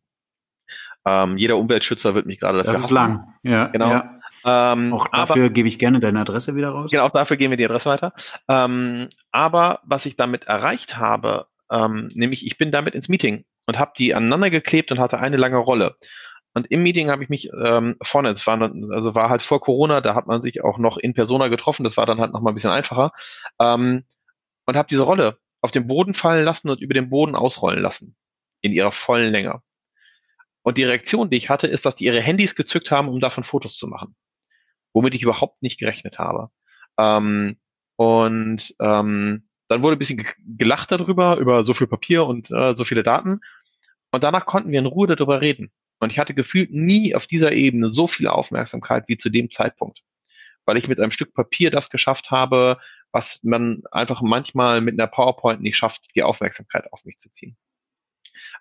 Ähm, jeder Umweltschützer wird mich gerade dafür Das ist hassen. lang, ja. Genau. Ja. Ähm, auch dafür aber, gebe ich gerne deine Adresse wieder raus. Genau, auch dafür geben wir die Adresse weiter. Ähm, aber was ich damit erreicht habe, ähm, nämlich ich bin damit ins Meeting und habe die aneinander geklebt und hatte eine lange Rolle. Und im Meeting habe ich mich ähm, vorne, es war, also war halt vor Corona, da hat man sich auch noch in Persona getroffen, das war dann halt noch mal ein bisschen einfacher. Ähm, und habe diese Rolle auf den Boden fallen lassen und über den Boden ausrollen lassen. In ihrer vollen Länge. Und die Reaktion, die ich hatte, ist, dass die ihre Handys gezückt haben, um davon Fotos zu machen womit ich überhaupt nicht gerechnet habe. Ähm, und ähm, dann wurde ein bisschen gelacht darüber, über so viel Papier und äh, so viele Daten. Und danach konnten wir in Ruhe darüber reden. Und ich hatte gefühlt nie auf dieser Ebene so viel Aufmerksamkeit wie zu dem Zeitpunkt. Weil ich mit einem Stück Papier das geschafft habe, was man einfach manchmal mit einer PowerPoint nicht schafft, die Aufmerksamkeit auf mich zu ziehen.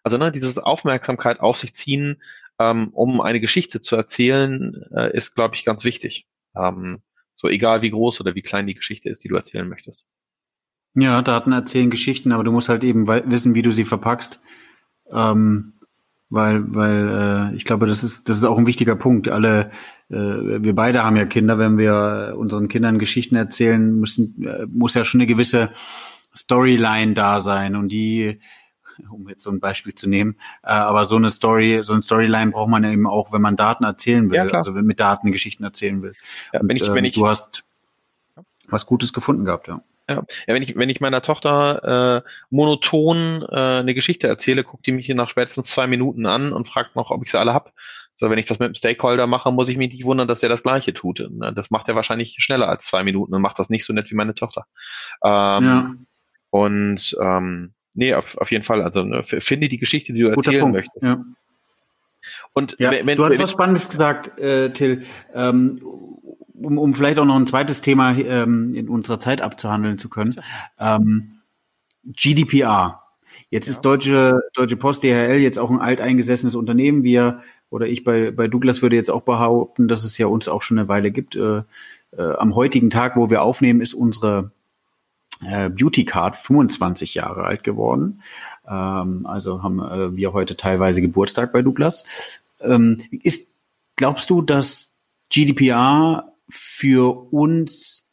Also ne, dieses Aufmerksamkeit auf sich ziehen, ähm, um eine Geschichte zu erzählen, äh, ist, glaube ich, ganz wichtig. Ähm, so egal wie groß oder wie klein die Geschichte ist, die du erzählen möchtest. Ja, Daten erzählen Geschichten, aber du musst halt eben wissen, wie du sie verpackst. Ähm, weil, weil äh, ich glaube, das ist, das ist auch ein wichtiger Punkt. Alle, äh, wir beide haben ja Kinder, wenn wir unseren Kindern Geschichten erzählen, müssen, äh, muss ja schon eine gewisse Storyline da sein und die um jetzt so ein Beispiel zu nehmen. Äh, aber so eine Story, so eine Storyline braucht man eben auch, wenn man Daten erzählen will, ja, also mit Daten Geschichten erzählen will. Ja, wenn Und, ich, wenn ähm, ich, du hast was Gutes gefunden gehabt, ja. Ja, ja wenn ich wenn ich meiner Tochter äh, monoton äh, eine Geschichte erzähle, guckt die mich nach spätestens zwei Minuten an und fragt noch, ob ich sie alle hab. So, wenn ich das mit einem Stakeholder mache, muss ich mich nicht wundern, dass er das Gleiche tut. Das macht er wahrscheinlich schneller als zwei Minuten und macht das nicht so nett wie meine Tochter. Ähm, ja. Und ähm, nee, auf, auf jeden Fall. Also ne, finde die Geschichte, die du Guter erzählen Punkt. möchtest. Ja. Und ja, wenn, du hast was Spannendes gesagt, äh, Till. Ähm, um, um vielleicht auch noch ein zweites Thema ähm, in unserer Zeit abzuhandeln zu können. Ähm, GDPR. Jetzt ja. ist Deutsche, Deutsche Post, DHL, jetzt auch ein alteingesessenes Unternehmen. Wir oder ich bei, bei Douglas würde jetzt auch behaupten, dass es ja uns auch schon eine Weile gibt. Äh, äh, am heutigen Tag, wo wir aufnehmen, ist unsere äh, Beauty Card 25 Jahre alt geworden. Ähm, also haben äh, wir heute teilweise Geburtstag bei Douglas. Ähm, ist, glaubst du, dass GDPR für uns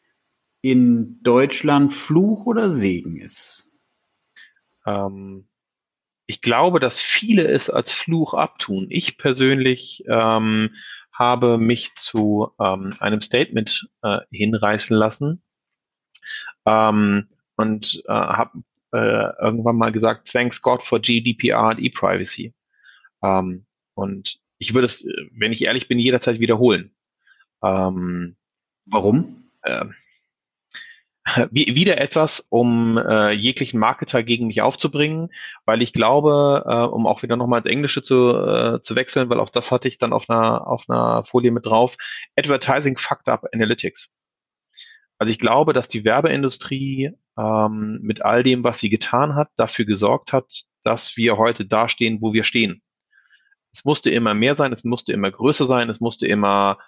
in Deutschland Fluch oder Segen ist? Ähm, ich glaube, dass viele es als Fluch abtun. Ich persönlich ähm, habe mich zu ähm, einem Statement äh, hinreißen lassen, ähm, und äh, habe äh, irgendwann mal gesagt, thanks God for GDPR und E-Privacy. Ähm, und ich würde es, wenn ich ehrlich bin, jederzeit wiederholen. Ähm, Warum? <laughs> Äh, wieder etwas, um äh, jeglichen Marketer gegen mich aufzubringen, weil ich glaube, äh, um auch wieder nochmal ins Englische zu, äh, zu wechseln, weil auch das hatte ich dann auf einer, auf einer Folie mit drauf, Advertising Fucked Up Analytics. Also ich glaube, dass die Werbeindustrie ähm, mit all dem, was sie getan hat, dafür gesorgt hat, dass wir heute dastehen, wo wir stehen. Es musste immer mehr sein, es musste immer größer sein, es musste immer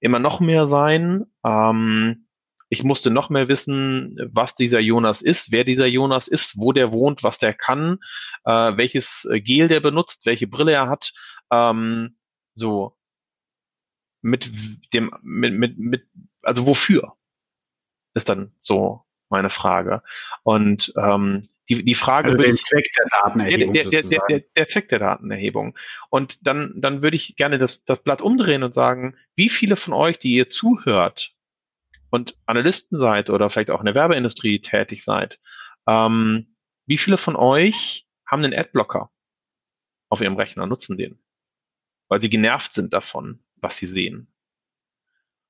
immer noch mehr sein. Ähm, ich musste noch mehr wissen, was dieser Jonas ist, wer dieser Jonas ist, wo der wohnt, was der kann, äh, welches Gel der benutzt, welche Brille er hat. Ähm, so mit dem, mit, mit, mit, also wofür? ist dann so meine Frage. Und ähm, die, die Frage also den Zweck der Datenerhebung. Der, der, der, der, der Zweck der Datenerhebung. Und dann, dann würde ich gerne das, das Blatt umdrehen und sagen, wie viele von euch, die ihr zuhört, und Analysten seid oder vielleicht auch in der Werbeindustrie tätig seid, ähm, wie viele von euch haben einen Adblocker auf ihrem Rechner, nutzen den? Weil sie genervt sind davon, was sie sehen.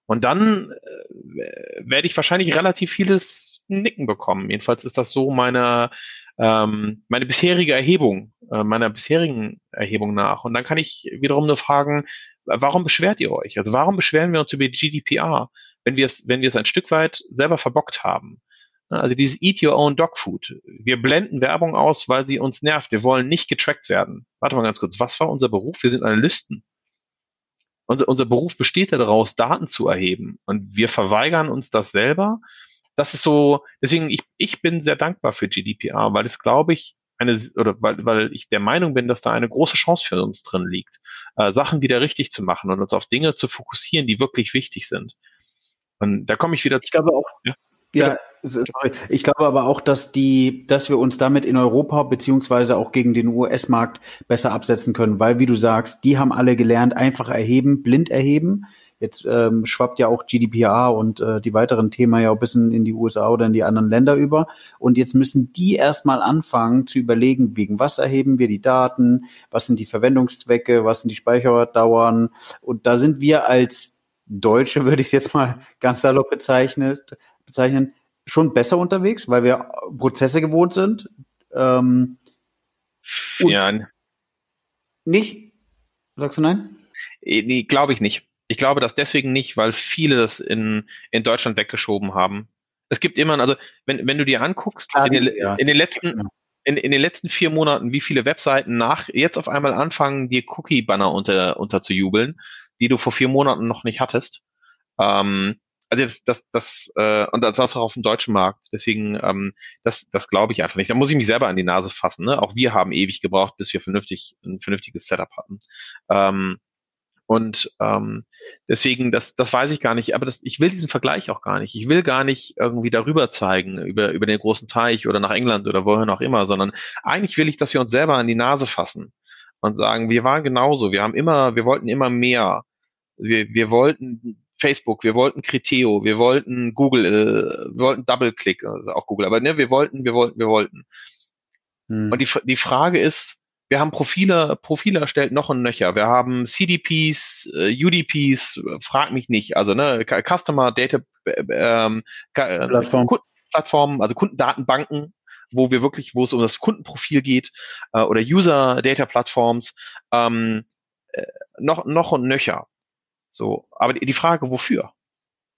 Und dann äh, werde ich wahrscheinlich relativ vieles Nicken bekommen. Jedenfalls ist das so meine, ähm, meine bisherige Erhebung, äh, meiner bisherigen Erhebung nach. Und dann kann ich wiederum nur fragen, warum beschwert ihr euch? Also warum beschweren wir uns über GDPR, wenn wir es, wenn wir es ein Stück weit selber verbockt haben? Also dieses Eat Your Own Dog Food. Wir blenden Werbung aus, weil sie uns nervt. Wir wollen nicht getrackt werden. Warte mal ganz kurz. Was war unser Beruf? Wir sind Analysten. Unser, unser Beruf besteht ja daraus, Daten zu erheben. Und wir verweigern uns das selber. Das ist so, deswegen, ich, ich bin sehr dankbar für GDPR, weil es, glaube ich, eine, oder weil, weil ich der Meinung bin, dass da eine große Chance für uns drin liegt, äh, Sachen wieder richtig zu machen und uns auf Dinge zu fokussieren, die wirklich wichtig sind. Und da komme ich wieder. Ich glaube auch. Ja, ja sorry. ich glaube aber auch, dass die, dass wir uns damit in Europa beziehungsweise auch gegen den US-Markt besser absetzen können, weil wie du sagst, die haben alle gelernt, einfach erheben, blind erheben. Jetzt ähm, schwappt ja auch GDPR und äh, die weiteren Themen ja auch ein bisschen in die USA oder in die anderen Länder über. Und jetzt müssen die erstmal anfangen zu überlegen, wegen was erheben wir die Daten, was sind die Verwendungszwecke, was sind die Speicherdauern. Und da sind wir als Deutsche, <laughs> würde ich jetzt mal ganz salopp bezeichnet, bezeichnen, schon besser unterwegs, weil wir Prozesse gewohnt sind. Ähm, ja. Nicht? Sagst du nein? Äh, nee, glaube ich nicht. Ich glaube das deswegen nicht, weil viele das in, in Deutschland weggeschoben haben. Es gibt immer, also wenn, wenn du dir anguckst, Klar, in, den, ja. in den letzten, in, in den letzten vier Monaten, wie viele Webseiten nach jetzt auf einmal anfangen, dir Cookie-Banner unter, unter zu jubeln, die du vor vier Monaten noch nicht hattest. Ähm, also das, das, das äh, und das auch auf dem deutschen Markt. Deswegen, ähm, das, das glaube ich einfach nicht. Da muss ich mich selber an die Nase fassen. Ne? Auch wir haben ewig gebraucht, bis wir vernünftig ein vernünftiges Setup hatten. Ähm, und ähm, deswegen, das, das weiß ich gar nicht, aber das, ich will diesen Vergleich auch gar nicht. Ich will gar nicht irgendwie darüber zeigen, über, über den großen Teich oder nach England oder wohin auch immer, sondern eigentlich will ich, dass wir uns selber an die Nase fassen und sagen, wir waren genauso, wir haben immer, wir wollten immer mehr. Wir, wir wollten Facebook, wir wollten Criteo, wir wollten Google, äh, wir wollten DoubleClick, also auch Google, aber ne, wir wollten, wir wollten, wir wollten. Hm. Und die, die Frage ist, wir haben Profile, Profile erstellt noch und nöcher. Wir haben CDPs, äh, UDPs, frag mich nicht. Also ne, Customer Data äh, ähm, äh, Plattform. Kundenplattformen, also Kundendatenbanken, wo wir wirklich, wo es um das Kundenprofil geht, äh, oder User Data Plattforms, ähm, äh, noch, noch und nöcher. So, aber die, Frage, wofür?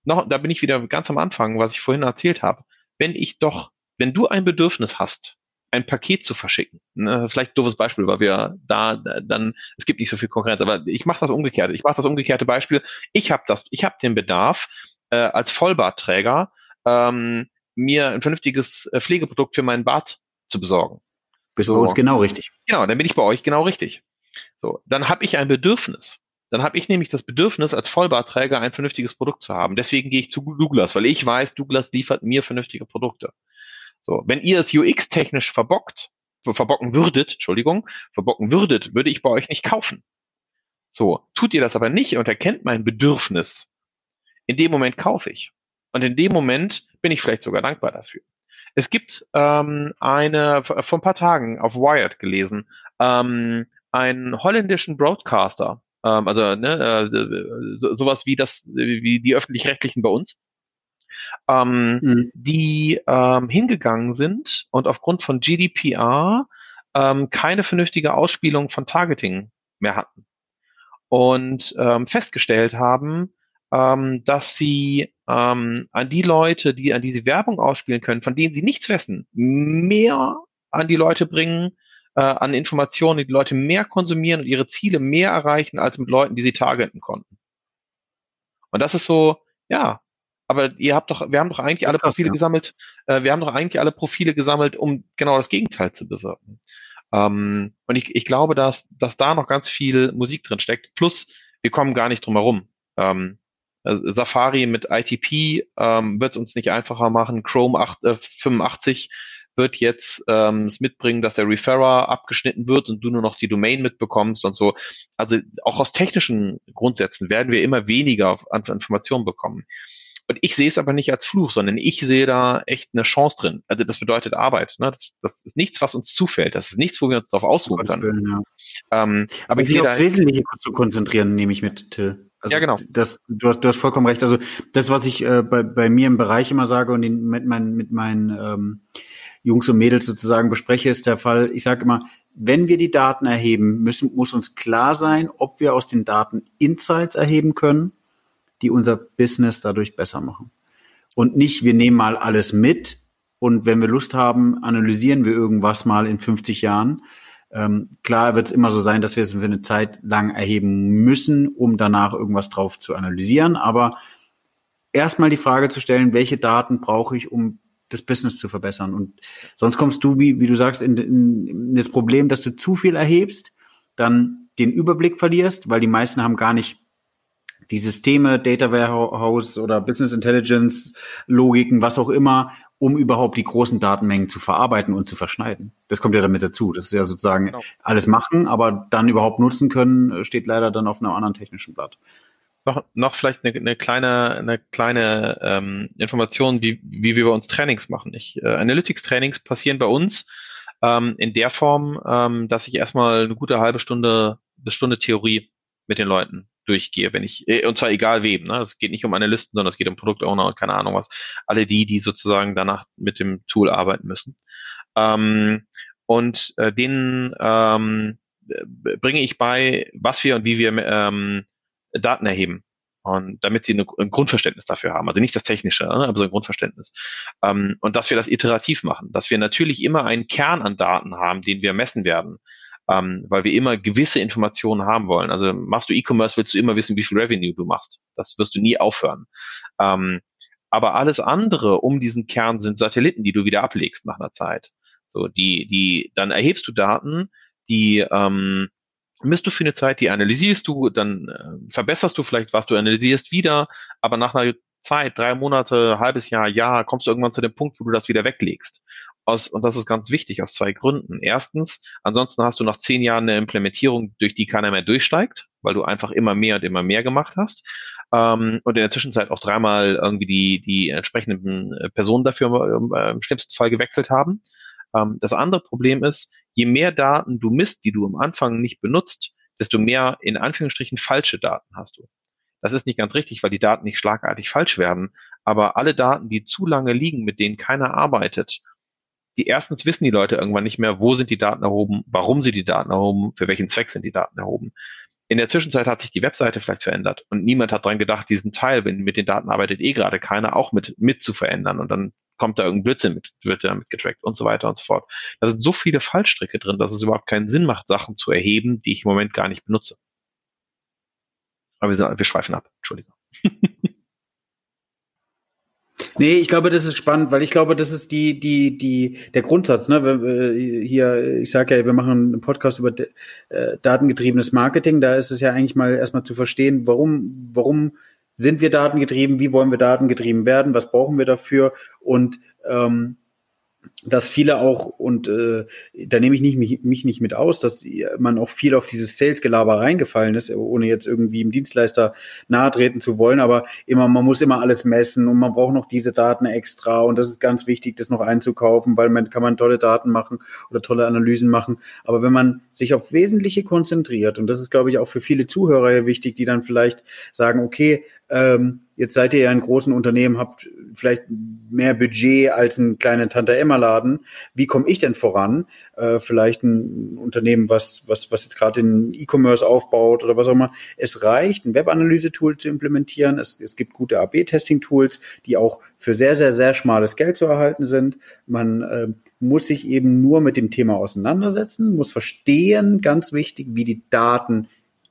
Noch, da bin ich wieder ganz am Anfang, was ich vorhin erzählt habe. Wenn ich doch, wenn du ein Bedürfnis hast, ein Paket zu verschicken. Ne, vielleicht ein doofes Beispiel, weil wir da dann, es gibt nicht so viel Konkurrenz, aber ich mache das umgekehrt. Ich mache das umgekehrte Beispiel. Ich habe das, ich habe den Bedarf, äh, als Vollbartträger ähm, mir ein vernünftiges äh, Pflegeprodukt für meinen Bart zu besorgen. Bist so. bei uns genau richtig. Genau, dann bin ich bei euch genau richtig. So, dann habe ich ein Bedürfnis. Dann habe ich nämlich das Bedürfnis, als Vollbartträger ein vernünftiges Produkt zu haben. Deswegen gehe ich zu Douglas, weil ich weiß, Douglas liefert mir vernünftige Produkte. So, wenn ihr es UX-technisch verbockt, verbocken würdet, Entschuldigung, verbocken würdet, würde ich bei euch nicht kaufen. So, tut ihr das aber nicht und erkennt mein Bedürfnis, in dem Moment kaufe ich. Und in dem Moment bin ich vielleicht sogar dankbar dafür. Es gibt ähm, eine, vor ein paar Tagen auf Wired gelesen, ähm, einen holländischen Broadcaster, ähm, also ne, äh, so, sowas wie das, wie die öffentlich-rechtlichen bei uns, ähm, mhm. die ähm, hingegangen sind und aufgrund von GDPR ähm, keine vernünftige Ausspielung von Targeting mehr hatten und ähm, festgestellt haben, ähm, dass sie ähm, an die Leute, die an diese Werbung ausspielen können, von denen sie nichts wissen, mehr an die Leute bringen, äh, an Informationen, die, die Leute mehr konsumieren und ihre Ziele mehr erreichen als mit Leuten, die sie targeten konnten. Und das ist so, ja, aber ihr habt doch, wir haben doch eigentlich alle Profile ja. gesammelt, äh, wir haben doch eigentlich alle Profile gesammelt, um genau das Gegenteil zu bewirken. Ähm, und ich, ich glaube, dass, dass da noch ganz viel Musik drin steckt. Plus, wir kommen gar nicht drum herum. Ähm, also Safari mit ITP ähm, wird es uns nicht einfacher machen. Chrome 8, äh, 85 wird jetzt ähm, es mitbringen, dass der Referrer abgeschnitten wird und du nur noch die Domain mitbekommst und so. Also auch aus technischen Grundsätzen werden wir immer weniger an Informationen bekommen. Und ich sehe es aber nicht als Fluch, sondern ich sehe da echt eine Chance drin. Also das bedeutet Arbeit. Ne? Das, das ist nichts, was uns zufällt. Das ist nichts, wo wir uns darauf ausruhen können. Ja. Ähm, aber ich sehe da Wesentliche zu konzentrieren, nehme ich mit, Till. Also ja, genau. Das, du, hast, du hast vollkommen recht. Also das, was ich äh, bei, bei mir im Bereich immer sage und in, mit, mein, mit meinen ähm, Jungs und Mädels sozusagen bespreche, ist der Fall, ich sage immer, wenn wir die Daten erheben, müssen, muss uns klar sein, ob wir aus den Daten Insights erheben können, die unser Business dadurch besser machen. Und nicht, wir nehmen mal alles mit und wenn wir Lust haben, analysieren wir irgendwas mal in 50 Jahren, ähm, klar wird es immer so sein, dass wir es für eine Zeit lang erheben müssen, um danach irgendwas drauf zu analysieren. Aber erstmal die Frage zu stellen, welche Daten brauche ich, um das Business zu verbessern. Und sonst kommst du, wie, wie du sagst, in, in, in das Problem, dass du zu viel erhebst, dann den Überblick verlierst, weil die meisten haben gar nicht die Systeme, Data Warehouse oder Business Intelligence, Logiken, was auch immer, um überhaupt die großen Datenmengen zu verarbeiten und zu verschneiden. Das kommt ja damit dazu. Das ist ja sozusagen genau. alles machen, aber dann überhaupt nutzen können, steht leider dann auf einem anderen technischen Blatt. Noch, noch vielleicht eine, eine kleine, eine kleine ähm, Information, wie, wie wir bei uns Trainings machen. Ich, äh, Analytics-Trainings passieren bei uns ähm, in der Form, ähm, dass ich erstmal eine gute halbe Stunde bis Stunde Theorie mit den Leuten durchgehe, wenn ich, äh, und zwar egal wem, ne? Es geht nicht um Analysten, sondern es geht um Produktowner und keine Ahnung was. Alle die, die sozusagen danach mit dem Tool arbeiten müssen. Ähm, und äh, denen ähm, bringe ich bei, was wir und wie wir ähm, Daten erheben. Und damit sie ein Grundverständnis dafür haben. Also nicht das Technische, ne, aber so ein Grundverständnis. Ähm, und dass wir das iterativ machen, dass wir natürlich immer einen Kern an Daten haben, den wir messen werden ähm, weil wir immer gewisse Informationen haben wollen. Also machst du E-Commerce, willst du immer wissen, wie viel Revenue du machst. Das wirst du nie aufhören. Ähm, aber alles andere um diesen Kern sind Satelliten, die du wieder ablegst nach einer Zeit. So, die, die, dann erhebst du Daten, die ähm, misst du für eine Zeit, die analysierst du, dann äh, verbesserst du vielleicht, was du analysierst wieder, aber nach einer Zeit, drei Monate, halbes Jahr, Jahr, kommst du irgendwann zu dem Punkt, wo du das wieder weglegst. Aus, und das ist ganz wichtig aus zwei Gründen. Erstens, ansonsten hast du nach zehn Jahren eine Implementierung, durch die keiner mehr durchsteigt, weil du einfach immer mehr und immer mehr gemacht hast. Ähm, und in der Zwischenzeit auch dreimal irgendwie die, die entsprechenden äh, Personen dafür äh, im schlimmsten Fall gewechselt haben. Ähm, das andere Problem ist, je mehr Daten du misst, die du am Anfang nicht benutzt, desto mehr in Anführungsstrichen falsche Daten hast du. Das ist nicht ganz richtig, weil die Daten nicht schlagartig falsch werden. Aber alle Daten, die zu lange liegen, mit denen keiner arbeitet die erstens wissen die Leute irgendwann nicht mehr, wo sind die Daten erhoben, warum sind die Daten erhoben, für welchen Zweck sind die Daten erhoben. In der Zwischenzeit hat sich die Webseite vielleicht verändert und niemand hat dran gedacht, diesen Teil, wenn mit den Daten arbeitet eh gerade keiner, auch mit, mit zu verändern und dann kommt da irgendein Blödsinn mit, wird damit getrackt und so weiter und so fort. Da sind so viele Fallstricke drin, dass es überhaupt keinen Sinn macht, Sachen zu erheben, die ich im Moment gar nicht benutze. Aber wir, wir schweifen ab, Entschuldigung. <laughs> Nee, ich glaube, das ist spannend, weil ich glaube, das ist die, die, die, der Grundsatz, ne? Hier, ich sage ja, wir machen einen Podcast über äh, datengetriebenes Marketing. Da ist es ja eigentlich mal erstmal zu verstehen, warum, warum sind wir datengetrieben, wie wollen wir datengetrieben werden, was brauchen wir dafür? Und ähm, dass viele auch, und äh, da nehme ich nicht, mich, mich nicht mit aus, dass man auch viel auf dieses Sales-Gelaber reingefallen ist, ohne jetzt irgendwie im Dienstleister nahe treten zu wollen, aber immer, man muss immer alles messen und man braucht noch diese Daten extra. Und das ist ganz wichtig, das noch einzukaufen, weil man kann man tolle Daten machen oder tolle Analysen machen. Aber wenn man sich auf Wesentliche konzentriert, und das ist, glaube ich, auch für viele Zuhörer wichtig, die dann vielleicht sagen, okay, ähm, jetzt seid ihr ja ein großen Unternehmen, habt vielleicht mehr Budget als ein kleiner Tante Emma Laden. Wie komme ich denn voran? Äh, vielleicht ein Unternehmen, was was was jetzt gerade den E-Commerce aufbaut oder was auch immer. Es reicht, ein Webanalyse-Tool zu implementieren. Es, es gibt gute AB-Testing-Tools, die auch für sehr sehr sehr schmales Geld zu erhalten sind. Man äh, muss sich eben nur mit dem Thema auseinandersetzen, muss verstehen, ganz wichtig, wie die Daten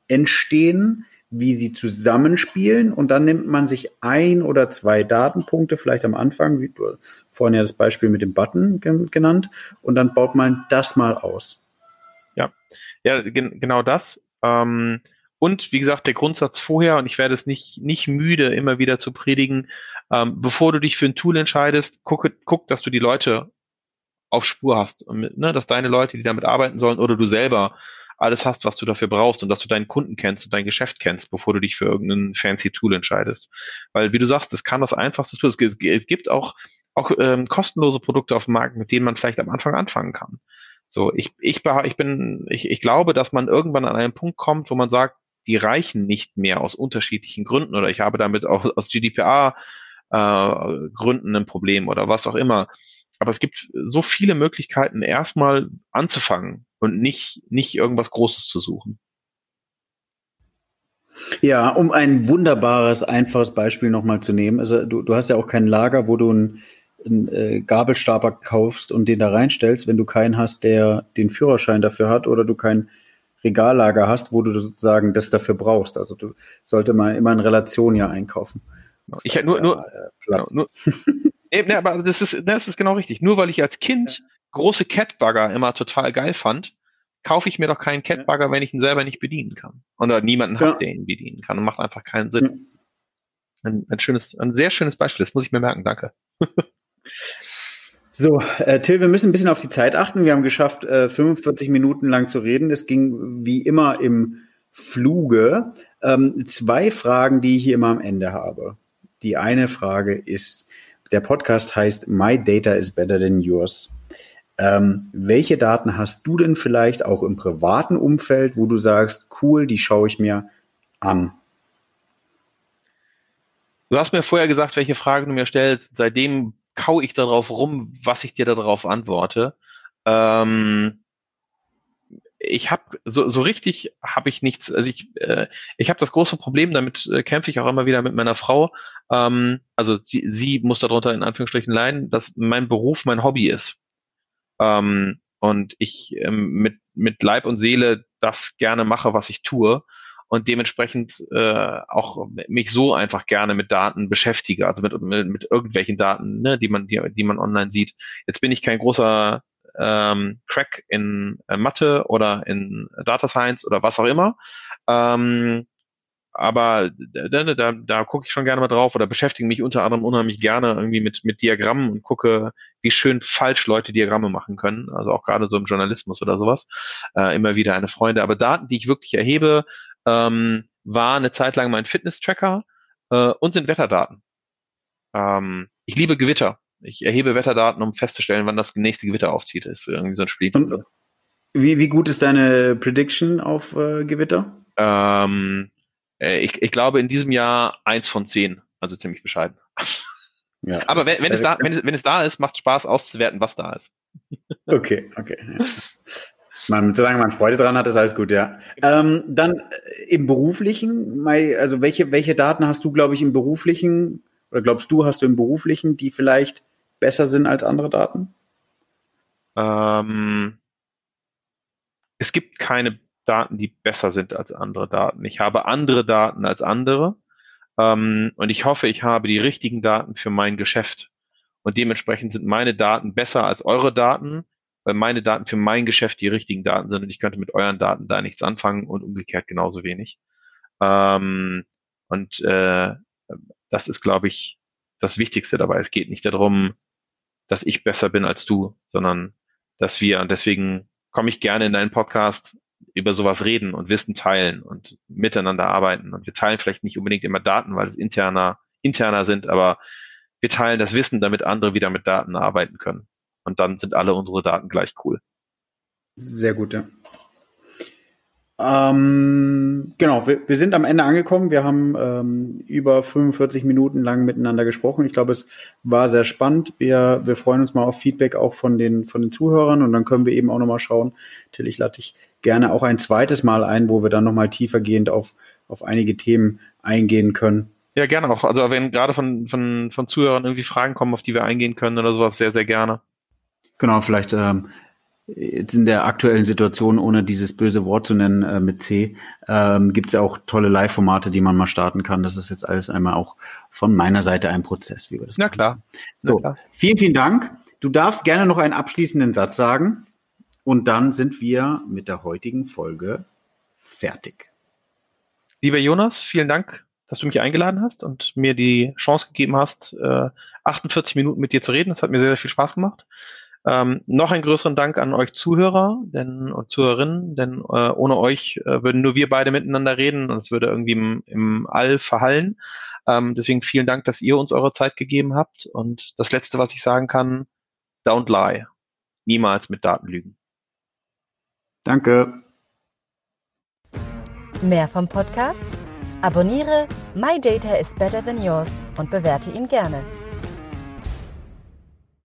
entstehen wie sie zusammenspielen und dann nimmt man sich ein oder zwei Datenpunkte, vielleicht am Anfang, wie du vorhin ja das Beispiel mit dem Button genannt, und dann baut man das mal aus. Ja, ja, gen genau das. Ähm, und wie gesagt, der Grundsatz vorher, und ich werde es nicht, nicht müde, immer wieder zu predigen, ähm, bevor du dich für ein Tool entscheidest, guck, guck, dass du die Leute auf Spur hast, und, ne, dass deine Leute, die damit arbeiten sollen, oder du selber alles hast, was du dafür brauchst und dass du deinen Kunden kennst und dein Geschäft kennst, bevor du dich für irgendein fancy Tool entscheidest. Weil, wie du sagst, das kann das einfachste Tool. Es, es gibt auch, auch ähm, kostenlose Produkte auf dem Markt, mit denen man vielleicht am Anfang anfangen kann. So, ich, ich, ich bin, ich, ich glaube, dass man irgendwann an einen Punkt kommt, wo man sagt, die reichen nicht mehr aus unterschiedlichen Gründen oder ich habe damit auch aus GDPR äh, Gründen ein Problem oder was auch immer. Aber es gibt so viele Möglichkeiten, erstmal anzufangen und nicht, nicht irgendwas Großes zu suchen. Ja, um ein wunderbares, einfaches Beispiel nochmal zu nehmen. Also du, du hast ja auch kein Lager, wo du einen, einen äh, Gabelstapler kaufst und den da reinstellst, wenn du keinen hast, der den Führerschein dafür hat oder du kein Regallager hast, wo du sozusagen das dafür brauchst. Also du sollte mal immer in Relation ja einkaufen. Ich hätte nur, nur, äh, <laughs> genau, nur <laughs> nee, ne, aber das ist, das ist genau richtig. Nur weil ich als Kind große Catbugger immer total geil fand, kaufe ich mir doch keinen Catbugger, wenn ich ihn selber nicht bedienen kann. Oder niemanden ja. habe, der ihn bedienen kann. Und macht einfach keinen Sinn. Ein, ein schönes, ein sehr schönes Beispiel. Das muss ich mir merken. Danke. <laughs> So, äh, Till, wir müssen ein bisschen auf die Zeit achten. Wir haben geschafft, äh, 45 Minuten lang zu reden. Das ging wie immer im Fluge. Ähm, zwei Fragen, die ich hier immer am Ende habe. Die eine Frage ist, der Podcast heißt My Data is Better Than Yours. Ähm, welche Daten hast du denn vielleicht auch im privaten Umfeld, wo du sagst, cool, die schaue ich mir an? Du hast mir vorher gesagt, welche Frage du mir stellst. Seitdem kau ich darauf rum, was ich dir darauf antworte. Ähm, ich habe so, so richtig habe ich nichts. Also ich äh, ich habe das große Problem, damit äh, kämpfe ich auch immer wieder mit meiner Frau. Ähm, also sie, sie muss darunter in Anführungsstrichen leiden, dass mein Beruf mein Hobby ist ähm, und ich ähm, mit mit Leib und Seele das gerne mache, was ich tue und dementsprechend äh, auch mich so einfach gerne mit Daten beschäftige, also mit, mit, mit irgendwelchen Daten, ne, die man die, die man online sieht. Jetzt bin ich kein großer ähm, Crack in äh, Mathe oder in Data Science oder was auch immer. Ähm, aber da, da, da gucke ich schon gerne mal drauf oder beschäftige mich unter anderem unheimlich gerne irgendwie mit, mit Diagrammen und gucke, wie schön falsch Leute Diagramme machen können. Also auch gerade so im Journalismus oder sowas. Äh, immer wieder eine Freunde. Aber Daten, die ich wirklich erhebe, ähm, war eine Zeit lang mein Fitness-Tracker äh, und sind Wetterdaten. Ähm, ich liebe Gewitter. Ich erhebe Wetterdaten, um festzustellen, wann das nächste Gewitter aufzieht. Das ist irgendwie so ein Spiel. Und wie, wie gut ist deine Prediction auf äh, Gewitter? Ähm, äh, ich, ich glaube in diesem Jahr eins von zehn, also ziemlich bescheiden. Ja. <laughs> Aber wenn, wenn, es da, wenn, es, wenn es da ist, macht Spaß auszuwerten, was da ist. <laughs> Okay, okay. Man, solange man Freude dran hat, ist alles gut, ja. Ähm, dann äh, im beruflichen, also welche, welche Daten hast du, glaube ich, im beruflichen, oder glaubst du, hast du im beruflichen, die vielleicht besser sind als andere Daten? Ähm, es gibt keine Daten, die besser sind als andere Daten. Ich habe andere Daten als andere ähm, und ich hoffe, ich habe die richtigen Daten für mein Geschäft. Und dementsprechend sind meine Daten besser als eure Daten weil meine Daten für mein Geschäft die richtigen Daten sind und ich könnte mit euren Daten da nichts anfangen und umgekehrt genauso wenig. Ähm, und äh, das ist, glaube ich, das Wichtigste dabei. Es geht nicht darum, dass ich besser bin als du, sondern dass wir, und deswegen komme ich gerne in deinen Podcast, über sowas reden und Wissen teilen und miteinander arbeiten. Und wir teilen vielleicht nicht unbedingt immer Daten, weil es interner, interner sind, aber wir teilen das Wissen, damit andere wieder mit Daten arbeiten können und dann sind alle unsere Daten gleich cool. Sehr gut, ja. Ähm, genau, wir, wir, sind am Ende angekommen. Wir haben ähm, über 45 Minuten lang miteinander gesprochen. Ich glaube, es war sehr spannend. Wir, wir freuen uns mal auf Feedback auch von den, von den Zuhörern und dann können wir eben auch nochmal schauen. Till, ich lade dich gerne auch ein zweites Mal ein, wo wir dann nochmal tiefergehend auf, auf einige Themen eingehen können. Ja, gerne auch. Also wenn gerade von, von, von Zuhörern irgendwie Fragen kommen, auf die wir eingehen können oder sowas, sehr, sehr gerne. Genau, vielleicht ähm, jetzt in der aktuellen Situation, ohne dieses böse Wort zu nennen äh, mit C, ähm, gibt es ja auch tolle Live-Formate, die man mal starten kann. Das ist jetzt alles einmal auch von meiner Seite ein Prozess, wie wir das Na klar. So, Na klar. vielen, vielen Dank. Du darfst gerne noch einen abschließenden Satz sagen und dann sind wir mit der heutigen Folge fertig. Lieber Jonas, vielen Dank, dass du mich eingeladen hast und mir die Chance gegeben hast, äh, 48 Minuten mit dir zu reden. Das hat mir sehr, sehr viel Spaß gemacht. Ähm, noch einen größeren Dank an euch Zuhörer denn, und Zuhörerinnen, denn äh, ohne euch äh, würden nur wir beide miteinander reden und es würde irgendwie im, im All verhallen. Ähm, deswegen vielen Dank, dass ihr uns eure Zeit gegeben habt. Und das Letzte, was ich sagen kann, don't lie. Niemals mit Daten lügen. Danke. Mehr vom Podcast? Abonniere My Data is Better Than Yours und bewerte ihn gerne.